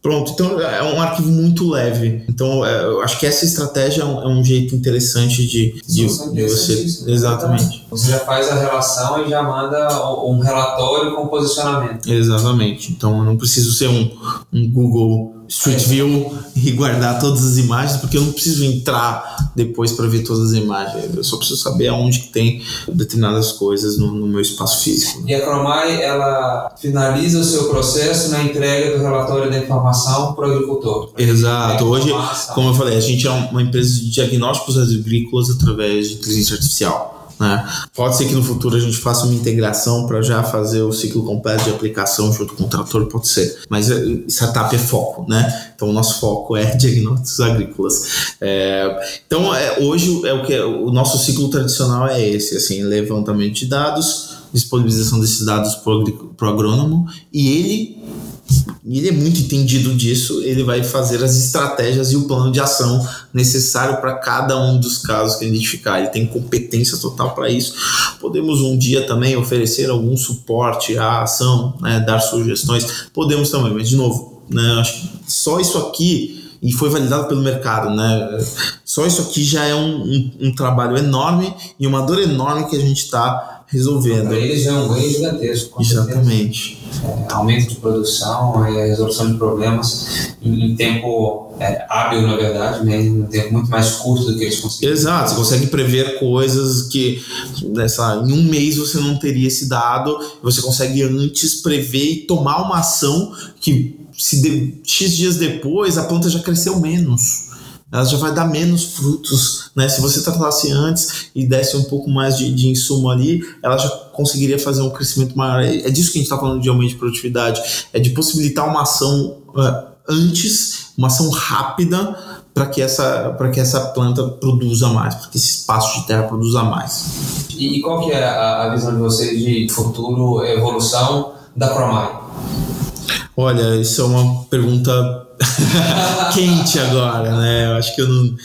Pronto, então é um arquivo muito leve. Então é, eu acho que essa estratégia é um, é um jeito interessante de, de, de você. Exatamente. Você já faz a relação e já manda um relatório com posicionamento. Exatamente. Então eu não preciso ser um, um Google Street View e guardar todas as imagens, porque eu não preciso entrar depois para ver todas as imagens. Eu só preciso saber aonde que tem determinadas coisas no, no meu espaço físico. E a Cromai, ela finaliza o seu processo na entrega do relatório da informação para o agricultor. Exato. Hoje, como eu falei, a gente é uma empresa de diagnósticos agrícolas através de inteligência artificial. Né? Pode ser que no futuro a gente faça uma integração para já fazer o ciclo completo de aplicação junto com o trator, pode ser. Mas é, startup é foco, né? Então o nosso foco é diagnósticos agrícolas. É, então é, hoje é o que o nosso ciclo tradicional é esse, assim, levantamento de dados, disponibilização desses dados para o agrônomo e ele ele é muito entendido disso, ele vai fazer as estratégias e o plano de ação necessário para cada um dos casos que identificar. Ele tem competência total para isso. Podemos um dia também oferecer algum suporte à ação, né, dar sugestões, podemos também, mas de novo, né, só isso aqui e foi validado pelo mercado, né? Só isso aqui já é um, um, um trabalho enorme e uma dor enorme que a gente está resolvendo. Para eles é um ganho gigantesco. Exatamente. É, aumento de produção, é, resolução de problemas em, em tempo é, hábil, na verdade, né? um tempo muito mais curto do que eles conseguem. Exato, você consegue prever coisas que nessa, em um mês você não teria esse dado, você consegue antes prever e tomar uma ação que se de, X dias depois a planta já cresceu menos ela já vai dar menos frutos, né? Se você tratasse antes e desse um pouco mais de, de insumo ali, ela já conseguiria fazer um crescimento maior. É disso que a gente está falando de aumento de produtividade, é de possibilitar uma ação uh, antes, uma ação rápida para que essa para que essa planta produza mais, para que esse espaço de terra produza mais. E, qual que é a, a visão de vocês de futuro evolução da Cromai? Olha, isso é uma pergunta quente agora, né? Eu acho que eu não,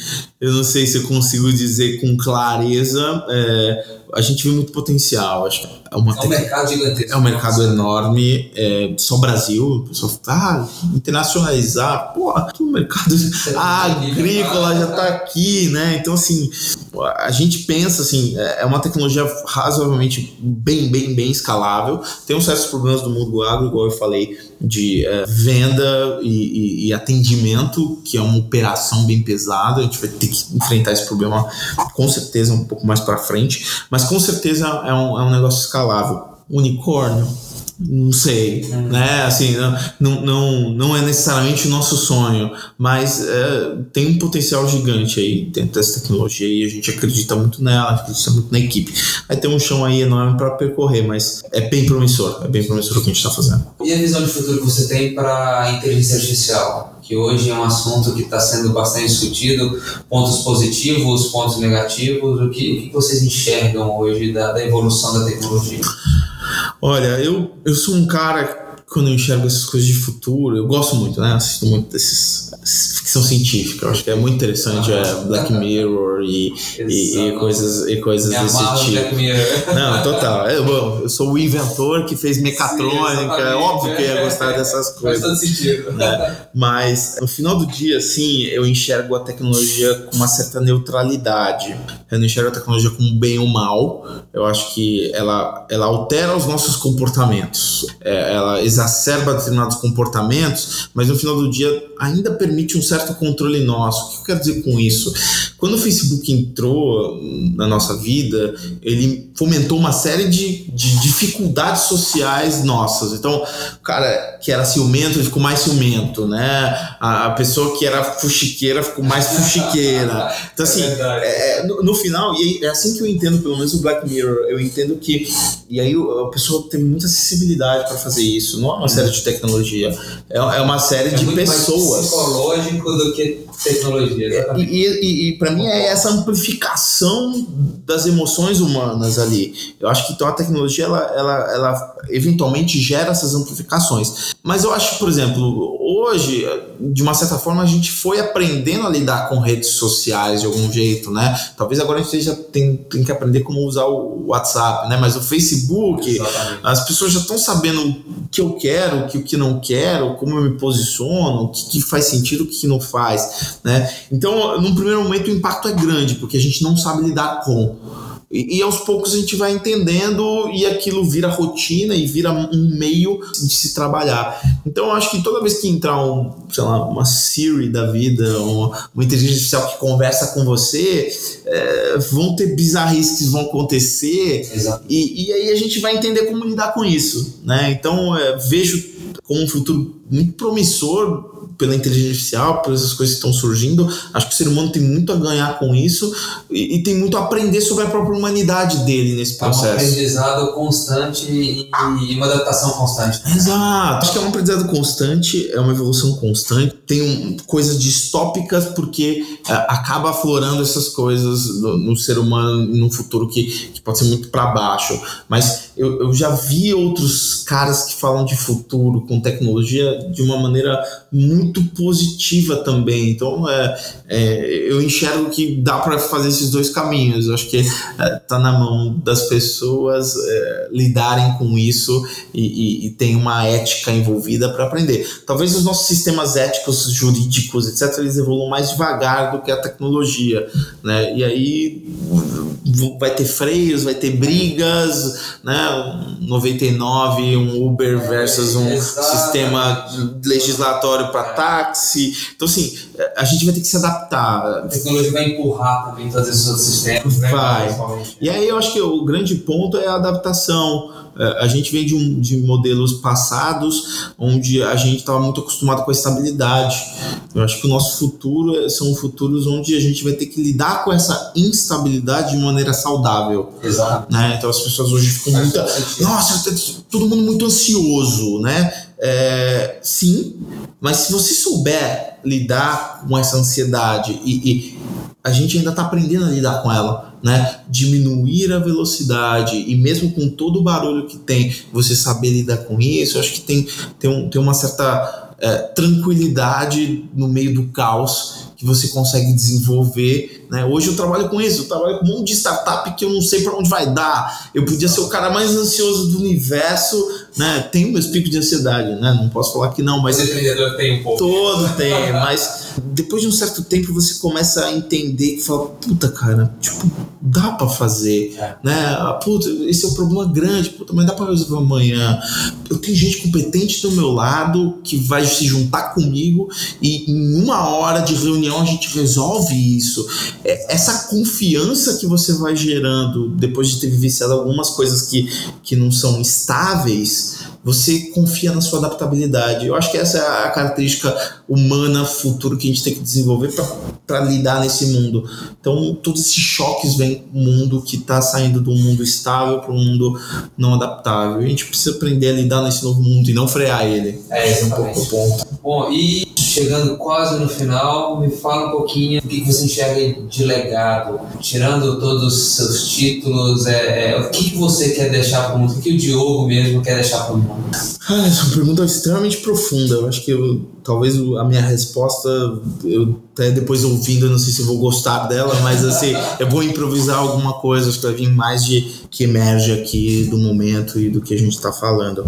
eu não sei se eu consigo dizer com clareza. É, a gente vê muito potencial. Acho que é, uma é um mercado gigantesco. É um mercado enorme. É, só Brasil, o pessoal fala, ah, internacionalizar, pô, o mercado agrícola já está aqui, né? Então, assim, a gente pensa assim, é, é uma tecnologia razoavelmente bem, bem, bem escalável. Tem uns certos problemas do mundo agro, igual eu falei, de é, venda e, e, e atendimento, que é uma operação bem pesada. A gente vai ter que enfrentar esse problema com certeza um pouco mais para frente, mas com certeza é um, é um negócio escalável. Unicórnio, não sei, hum. né? Assim, não, não, não é necessariamente o nosso sonho, mas é, tem um potencial gigante aí dentro dessa tecnologia e a gente acredita muito nela, acredita muito na equipe. Aí tem um chão aí enorme para percorrer, mas é bem promissor, é bem promissor o que a gente está fazendo. E a visão de futuro que você tem para a inteligência artificial? Que hoje é um assunto que está sendo bastante discutido, pontos positivos, pontos negativos, o que, o que vocês enxergam hoje da, da evolução da tecnologia? Olha, eu, eu sou um cara quando eu enxergo essas coisas de futuro, eu gosto muito, né? Assisto muito desses ficção científica. Eu acho que é muito interessante ah, é Black Mirror e, e, e, coisas e coisas Me desse tipo. Black Mirror. Não, total. Eu, bom, eu sou o inventor que fez mecatrônica, Sim, é óbvio que ia gostar dessas coisas. Faz todo sentido. Né? Mas no final do dia, assim, eu enxergo a tecnologia com uma certa neutralidade. Eu não enxergo a tecnologia como bem ou mal. Eu acho que ela, ela altera os nossos comportamentos. É, ela exacerba determinados comportamentos, mas no final do dia ainda permite um certo controle nosso. O que eu quero dizer com isso? Quando o Facebook entrou na nossa vida, ele fomentou uma série de, de dificuldades sociais nossas. Então, o cara que era ciumento, ele ficou mais ciumento, né? A, a pessoa que era fuxiqueira ficou mais fuxiqueira. Então, assim, é, é no, no, final, e é assim que eu entendo, pelo menos o Black Mirror, eu entendo que. E aí a pessoa tem muita acessibilidade para fazer isso. Não é uma série de tecnologia, é, é uma série é de pessoas. Mais psicológico do que tecnologia. E, e, e para mim é essa amplificação das emoções humanas ali. Eu acho que então a tecnologia ela, ela, ela eventualmente gera essas amplificações. Mas eu acho, por exemplo, hoje, de uma certa forma, a gente foi aprendendo a lidar com redes sociais de algum jeito, né? Talvez agora a gente já tem, tem que aprender como usar o WhatsApp, né? Mas o Facebook, Exatamente. as pessoas já estão sabendo o que eu quero, o que, o que não quero, como eu me posiciono, o que, que faz sentido, o que, que não faz, né? Então, num primeiro momento, o impacto é grande, porque a gente não sabe lidar com. E, e, aos poucos a gente vai entendendo e aquilo vira rotina e vira um meio de se trabalhar. Então eu acho que toda vez que entrar um, sei lá, uma Siri da vida, uma, uma inteligência artificial que conversa com você, é, vão ter bizarrices que vão acontecer e, e, aí a gente vai entender como lidar com isso. Né? Então é, vejo como um futuro muito promissor pela inteligência artificial, por essas coisas que estão surgindo. Acho que o ser humano tem muito a ganhar com isso e, e tem muito a aprender sobre a própria humanidade dele nesse processo. É um aprendizado constante e, e uma adaptação constante. Exato. Acho que é um aprendizado constante, é uma evolução constante. Tem um, coisas distópicas porque é, acaba aflorando essas coisas no, no, ser humano num futuro que, que pode ser muito para baixo. Mas eu, eu já vi outros caras que falam de futuro com tecnologia de uma maneira muito positiva também. Então, é, é eu enxergo que dá para fazer esses dois caminhos. Eu acho que é, tá na mão das pessoas é, lidarem com isso e, e, e, tem uma ética envolvida para aprender. Talvez os nossos sistemas éticos, jurídicos, etc., eles evoluam mais devagar do que a tecnologia, né? E aí vai ter freios, vai ter brigas, né? 99, um Uber versus um sistema legislatório para táxi. Então, assim, a gente vai ter que se adaptar. A tecnologia vai empurrar também todos esses outros sistemas, né? Vai. E aí eu acho que o grande ponto é a adaptação. É, a gente vem de, um, de modelos passados onde a gente estava muito acostumado com a estabilidade. Eu acho que o nosso futuro é, são futuros onde a gente vai ter que lidar com essa instabilidade de maneira saudável. Exato. Né? Então as pessoas hoje ficam muito. Nossa, todo mundo muito ansioso, né? É, sim, mas se você souber lidar com essa ansiedade e, e a gente ainda está aprendendo a lidar com ela né? Diminuir a velocidade e mesmo com todo o barulho que tem, você saber lidar com isso, eu acho que tem, tem, um, tem uma certa é, tranquilidade no meio do caos que você consegue desenvolver. Né? Hoje eu trabalho com isso, eu trabalho com um monte de startup que eu não sei para onde vai dar. Eu podia ser o cara mais ansioso do universo, né? Tenho meus picos de ansiedade, né? Não posso falar que não, mas. Esse empreendedor tem um pouco. Todo tem, mas depois de um certo tempo você começa a entender que fala, puta, cara, tipo, dá para fazer, é. né? Ah, puta, esse é um problema grande, puta, mas dá para resolver amanhã. Eu tenho gente competente do meu lado que vai se juntar comigo e em uma hora de reunião a gente resolve isso. É, essa confiança que você vai gerando depois de ter vivenciado algumas coisas que, que não são estáveis você confia na sua adaptabilidade. Eu acho que essa é a característica humana futuro que a gente tem que desenvolver para lidar nesse mundo. Então, todos esses choques vêm do mundo que está saindo do mundo estável para um mundo não adaptável. A gente precisa aprender a lidar nesse novo mundo e não frear ele. É, esse é um pouco o ponto. Bom, e chegando quase no final, me fala um pouquinho o que você enxerga de legado, tirando todos os seus títulos, é, é o que, você quer deixar para o mundo, o que, o Diogo mesmo quer deixar para o mundo? Ah, essa é pergunta extremamente profunda. Eu acho que eu, talvez a minha resposta, eu até depois ouvindo, eu não sei se vou gostar dela, mas assim, eu vou improvisar alguma coisa, acho que vai vir mais de que emerge aqui do momento e do que a gente está falando.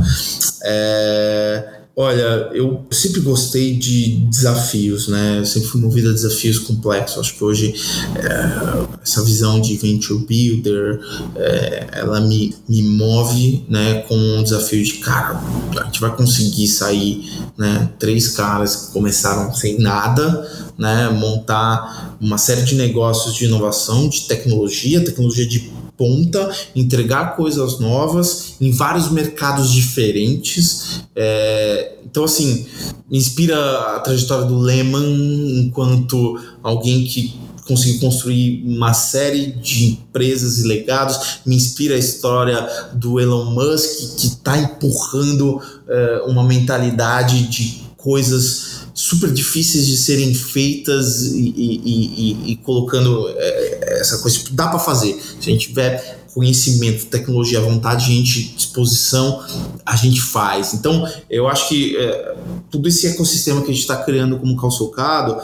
É Olha, eu sempre gostei de desafios, né? Eu sempre fui movido a desafios complexos. Acho que hoje é, essa visão de venture builder, é, ela me, me move, né? Com um desafio de cara, a gente vai conseguir sair, né? Três caras que começaram sem nada, né? Montar uma série de negócios de inovação, de tecnologia, tecnologia de ponta, entregar coisas novas em vários mercados diferentes. É, então, assim, me inspira a trajetória do Lehman enquanto alguém que conseguiu construir uma série de empresas e legados. Me inspira a história do Elon Musk, que está empurrando é, uma mentalidade de coisas super difíceis de serem feitas e, e, e, e colocando é, essa coisa. Tipo, dá para fazer. Se a gente tiver conhecimento, tecnologia, vontade, gente, disposição, a gente faz. Então, eu acho que é, tudo esse ecossistema que a gente está criando como calçocado,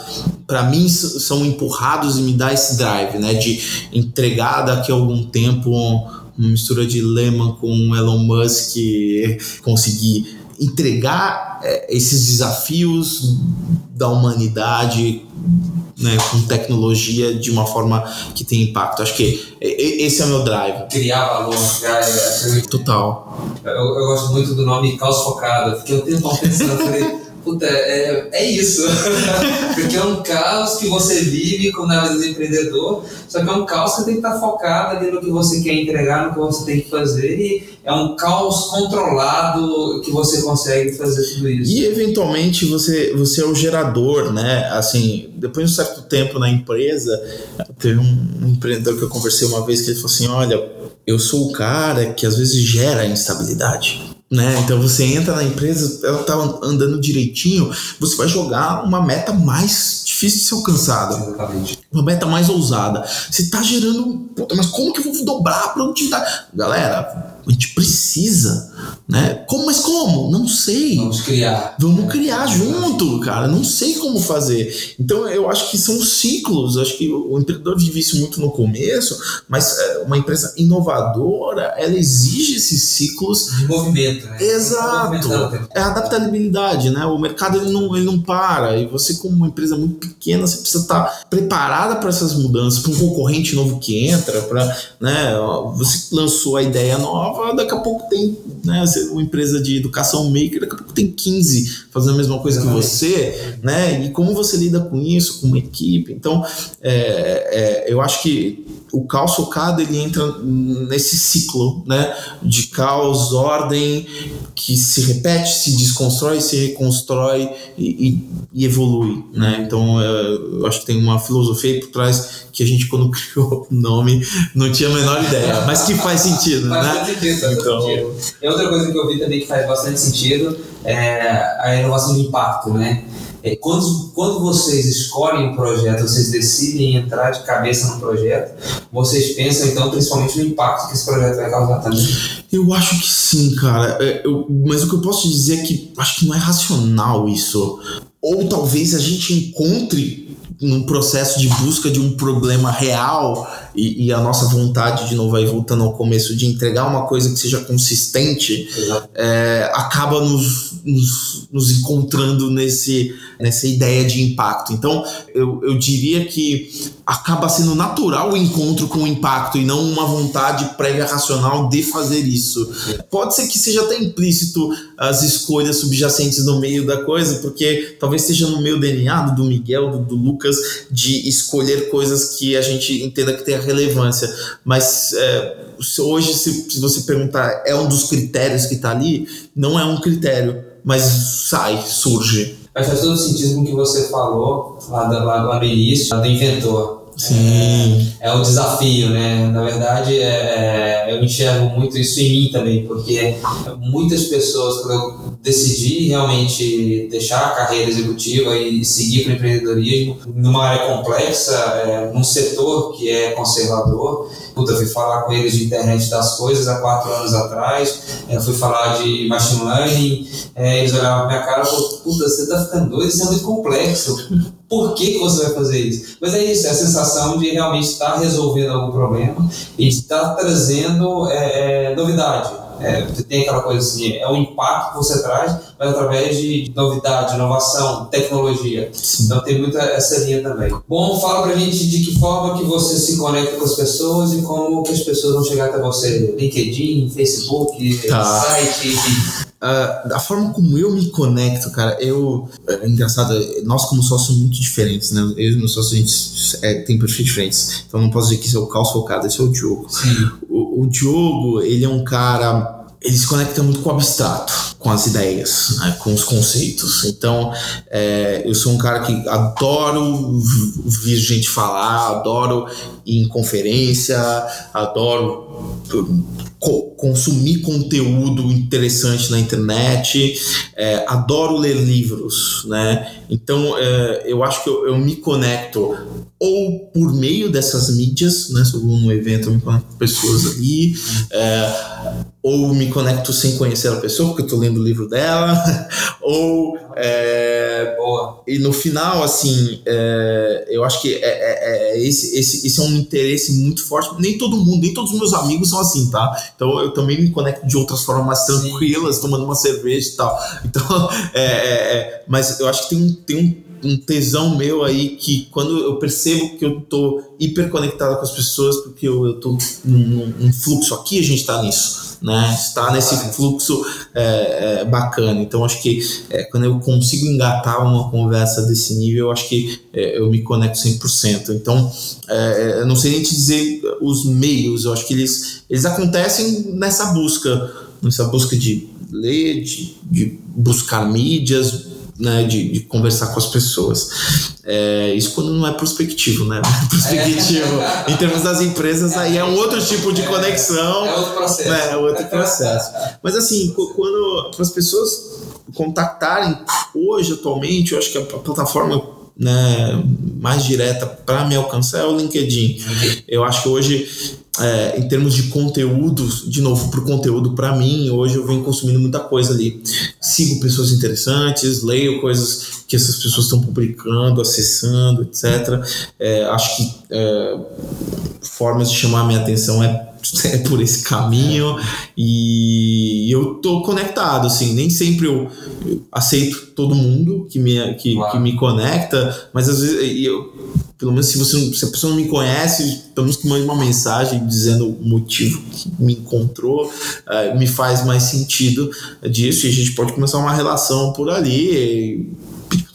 para mim, são empurrados e me dá esse drive, né? De entregar daqui a algum tempo uma mistura de Lehman com Elon Musk, conseguir entregar é, esses desafios da humanidade né, com tecnologia de uma forma que tem impacto. Acho que esse é o meu drive. Criar valor. É, Total. Eu, eu, gosto muito do nome caos focado. Fiquei um tempo pensando, falei, Puta, é, é isso. Porque é um caos que você vive como na vida do empreendedor, só que é um caos que você tem que estar focado ali no que você quer entregar, no que você tem que fazer, e é um caos controlado que você consegue fazer tudo isso. E eventualmente você, você é o gerador, né? Assim, depois de um certo tempo na empresa, teve um empreendedor que eu conversei uma vez que ele falou assim: olha, eu sou o cara que às vezes gera instabilidade. Né? Então você entra na empresa, ela tá andando direitinho, você vai jogar uma meta mais difícil de ser alcançada. Exatamente. Uma meta mais ousada. Você tá gerando. Mas como que eu vou dobrar a produtividade? Galera, a gente precisa Né? Como, mas como? Não sei. Vamos criar. Vamos criar junto, cara. Não sei como fazer. Então eu acho que são ciclos. Acho que o empreendedor vive isso muito no começo, mas é, uma empresa inovadora, ela exige esses ciclos de movimento, né? Exato. É a adaptabilidade, né? O mercado ele não, ele não para. E você, como uma empresa muito pequena, você precisa estar preparada para essas mudanças, para um concorrente novo que entra, para, né? Você lançou a ideia nova, daqui a pouco tem, né? Uma empresa de educação maker, daqui a pouco tem 15 fazendo a mesma coisa que você, né? E como você lida com isso, com uma equipe. Então, é, é, eu acho que o caos focado ele entra nesse ciclo, né? De caos, ordem, que se repete, se desconstrói, se reconstrói e, e, e evolui, né? Então, é, eu acho que tem uma filosofia por trás que a gente quando criou o nome não tinha a menor ideia, mas que faz sentido, faz né? Sentido, faz então... sentido. E outra coisa que eu vi também que faz bastante sentido é a inovação de impacto, né? É, quando, quando vocês escolhem um projeto, vocês decidem entrar de cabeça no projeto, vocês pensam então principalmente no impacto que esse projeto vai causar também? Eu acho que sim, cara. É, eu, mas o que eu posso dizer é que acho que não é racional isso. Ou talvez a gente encontre num processo de busca de um problema real e, e, a nossa vontade, de novo, aí voltando ao começo, de entregar uma coisa que seja consistente, é, acaba nos, nos, nos, encontrando nesse, nessa ideia de impacto. Então, eu, eu diria que acaba sendo natural o encontro com o impacto e não uma vontade prévia racional de fazer isso. Pode ser que seja até implícito as escolhas subjacentes no meio da coisa, porque talvez esteja no meu DNA do Miguel, do, do Lucas, de escolher coisas que a gente entenda que tem relevância. Mas é, hoje, se, se, você perguntar, é um dos critérios que está ali? Não é um critério, mas sai, surge. Mas faz todo sentido com o que você falou lá, do, lá no início, lá do inventor. Sim. É, é, o desafio, né? Na verdade, é, é, eu enxergo muito isso em mim também, porque muitas pessoas, quando eu decidi realmente deixar a carreira executiva e seguir para o empreendedorismo, numa área complexa, é, num setor que é conservador, puta, fui falar com eles de internet das coisas há quatro anos atrás, é, fui falar de machine learning, é, eles olhavam pra minha cara e falaram, puta, você tá ficando doido, isso é muito complexo. Por que, você vai fazer isso? Mas é isso, é a sensação de realmente estar resolvendo algum problema e estar trazendo é, é novidade. É, você tem aquela coisa assim, é o impacto que você traz, mas através de novidade, inovação, tecnologia. Sim. Então tem muita essa linha também. Bom, fala pra gente de que forma que você se conecta com as pessoas e como que as pessoas vão chegar até você. LinkedIn, Facebook, tá. site, enfim. Uh, a forma como eu me conecto, cara, eu. É engraçado, nós como sócios somos muito diferentes, né? Eu e meus sócios, a gente é, tem perfis diferentes. Então não posso dizer que esse é o caos focado, esse é o Diogo. O, o Diogo, ele é um cara ele se conecta muito com o abstrato, com as ideias, né, com os conceitos. Então, é, eu sou um cara que adoro vir gente falar, adoro ir em conferência, adoro co consumir conteúdo interessante na internet, é, adoro ler livros, né? Então, é, eu acho que eu, eu me conecto ou por meio dessas mídias, né? Se eu vou num evento, eu me conecto com pessoas ali, é, ou me conecto sem conhecer a pessoa, porque eu tô lendo o livro dela, ou. É. E no final, assim, é, eu acho que é, é, é, esse, esse, esse é um interesse muito forte. Nem todo mundo, nem todos os meus amigos são assim, tá? Então eu também me conecto de outras formas mais tranquilas, Sim. tomando uma cerveja e tal. Então, é, mas eu acho que tem, tem um um tesão meu aí que quando eu percebo que eu tô hiperconectado com as pessoas, porque eu, eu tô num, num fluxo aqui, a gente tá nisso, né? Está nesse fluxo é, é, bacana. Então, acho que é, quando eu consigo engatar uma conversa desse nível, eu acho que é, eu me conecto 100%. Então, é, eu não sei nem te dizer os meios, eu acho que eles, eles acontecem nessa busca, nessa busca de ler, de, de buscar mídias, né, de, de, conversar com as pessoas. É, isso quando não é prospectivo, né? Prospectivo, é. em termos das empresas, aí é um outro tipo de conexão. É outro processo. Né, é outro processo. Mas assim, quando para as pessoas contactarem hoje, atualmente, eu acho que a plataforma né, mais direta para me alcançar é o LinkedIn. Eu acho que hoje é, em termos de conteúdo, de novo, para o conteúdo, para mim, hoje eu venho consumindo muita coisa ali. Sigo pessoas interessantes, leio coisas que essas pessoas estão publicando, acessando, etc. É, acho que é, formas de chamar a minha atenção é é por esse caminho. E eu tô conectado, assim, nem sempre eu, aceito todo mundo que me, que, que me conecta, mas às vezes eu, pelo menos se, você, se a pessoa não me conhece, pelo menos que mande uma mensagem dizendo o motivo que me encontrou, uh, me faz mais sentido disso e a gente pode começar uma relação por ali pedir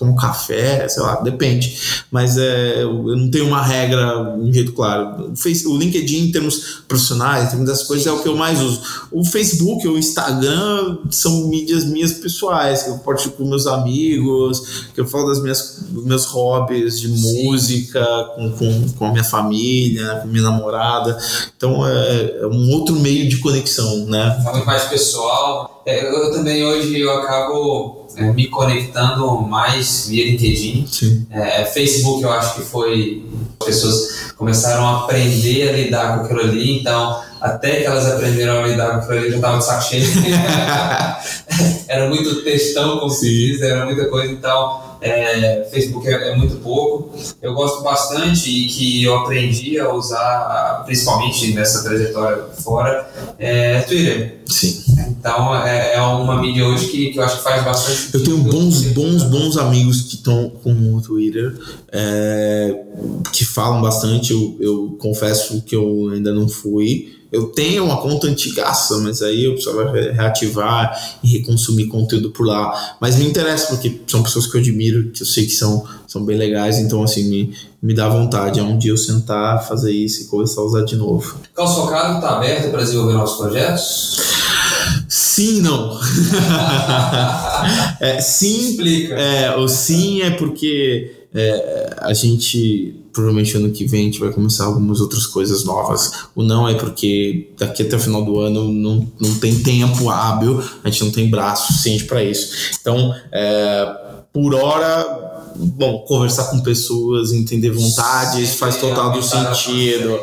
um café, sei lá, depende. Mas é, eu não tenho uma regra, um jeito claro. O, face, o LinkedIn, em termos profissionais, em termos das coisas, é o que eu mais uso. O Facebook, o Instagram são mídias minhas pessoais, que eu compartilho com meus amigos, que eu falo das minhas, dos meus hobbies de Sim. música, com, com, com a minha família, com a minha namorada. Então é, é um outro meio de conexão, né? Muito mais pessoal. É, eu também hoje eu acabo é, me conectando mais via LinkedIn. É, Facebook eu acho que foi. As pessoas começaram a aprender a lidar com aquilo ali, então até que elas aprenderam a lidar com aquilo ali, já estava de saco cheio. era muito textão, como se diz, era muita coisa, então é, Facebook é, é, muito pouco. Eu gosto bastante e que eu aprendi a usar, principalmente nessa trajetória fora, é Twitter. Sim. Então é, é uma mídia hoje que, que eu acho que faz bastante. Eu tenho bons, bons, bons amigos que estão com o Twitter, é, que falam bastante. Eu, eu confesso que eu ainda não fui. Eu tenho uma conta antigaça, mas aí eu precisava reativar e reconsumir conteúdo por lá. Mas me interessa, porque são pessoas que eu admiro, que eu sei que são, são bem legais, então assim, me, me dá vontade. É um dia eu sentar, fazer isso e começar a usar de novo. Calço Focado está aberto para desenvolver nossos projetos? Sim, não. é, sim. Explica. É, o sim é porque é, a gente provavelmente ano que vem a gente vai começar algumas outras coisas novas. O não é porque daqui até o final do ano não, não tem tempo hábil, a gente não tem braço suficiente para isso. Então, é, por hora, bom, conversar com pessoas, entender vontades, Sim, faz total do sentido.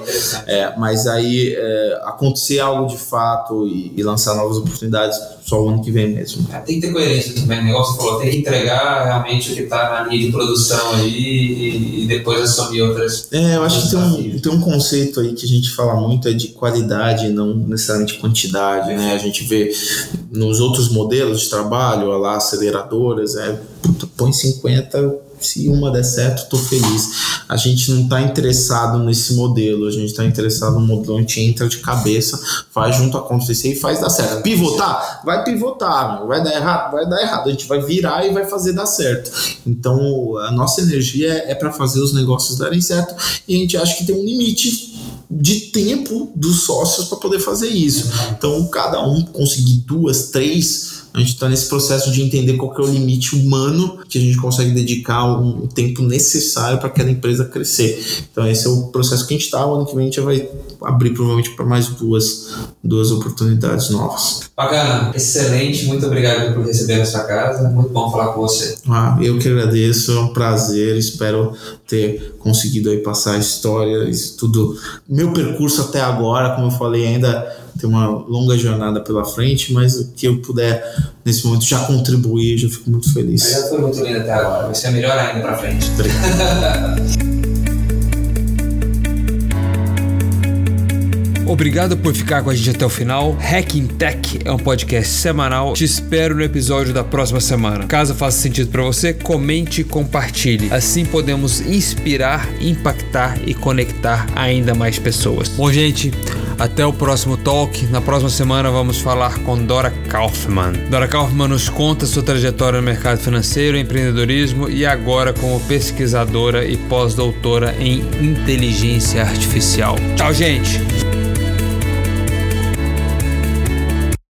É, mas aí é, acontecer algo de fato e, e, lançar novas oportunidades só o ano que vem mesmo. É, tem que ter coerência também. O negócio falou, tem que entregar realmente o que está na linha de produção aí e, e, depois assumir outras. É, eu acho que tem um, tem um conceito aí que a gente fala muito é de qualidade, não necessariamente quantidade, né? A gente vê nos outros modelos de trabalho, lá aceleradoras, é, puta, põe 50 se uma der certo, tô feliz. A gente não tá interessado nesse modelo, a gente tá interessado no modelo, gente entra de cabeça, faz junto acontecer e faz dar certo. Pivotar? Vai pivotar, vai dar errado? Vai dar errado. A gente vai virar e vai fazer dar certo. Então, a nossa energia é, é para fazer os negócios darem certo e a gente acha que tem um limite de tempo dos sócios para poder fazer isso. Então, cada um conseguir duas, três a gente está nesse processo de entender qual é o limite humano que a gente consegue dedicar um tempo necessário para aquela empresa crescer. Então esse é o processo que a gente está. O ano que vem a gente vai abrir provavelmente para mais duas, duas oportunidades novas. Bacana, excelente. Muito obrigado por receber nessa casa. Muito bom falar com você. Ah, eu que agradeço. É um prazer. Espero ter conseguido aí passar a história, isso tudo. Meu percurso até agora, como eu falei, ainda tem uma longa jornada pela frente, mas o que eu puder nesse momento já contribuir, eu já fico muito feliz. já foi muito lindo até agora, vai ser melhor ainda para frente. Obrigado por ficar com a gente até o final. Hacking Tech é um podcast semanal. Te espero no episódio da próxima semana. Caso faça sentido para você, comente e compartilhe. Assim podemos inspirar, impactar e conectar ainda mais pessoas. Bom, gente, até o próximo talk. Na próxima semana vamos falar com Dora Kaufman. Dora Kaufman nos conta sua trajetória no mercado financeiro, empreendedorismo e agora como pesquisadora e pós-doutora em inteligência artificial. Tchau, gente!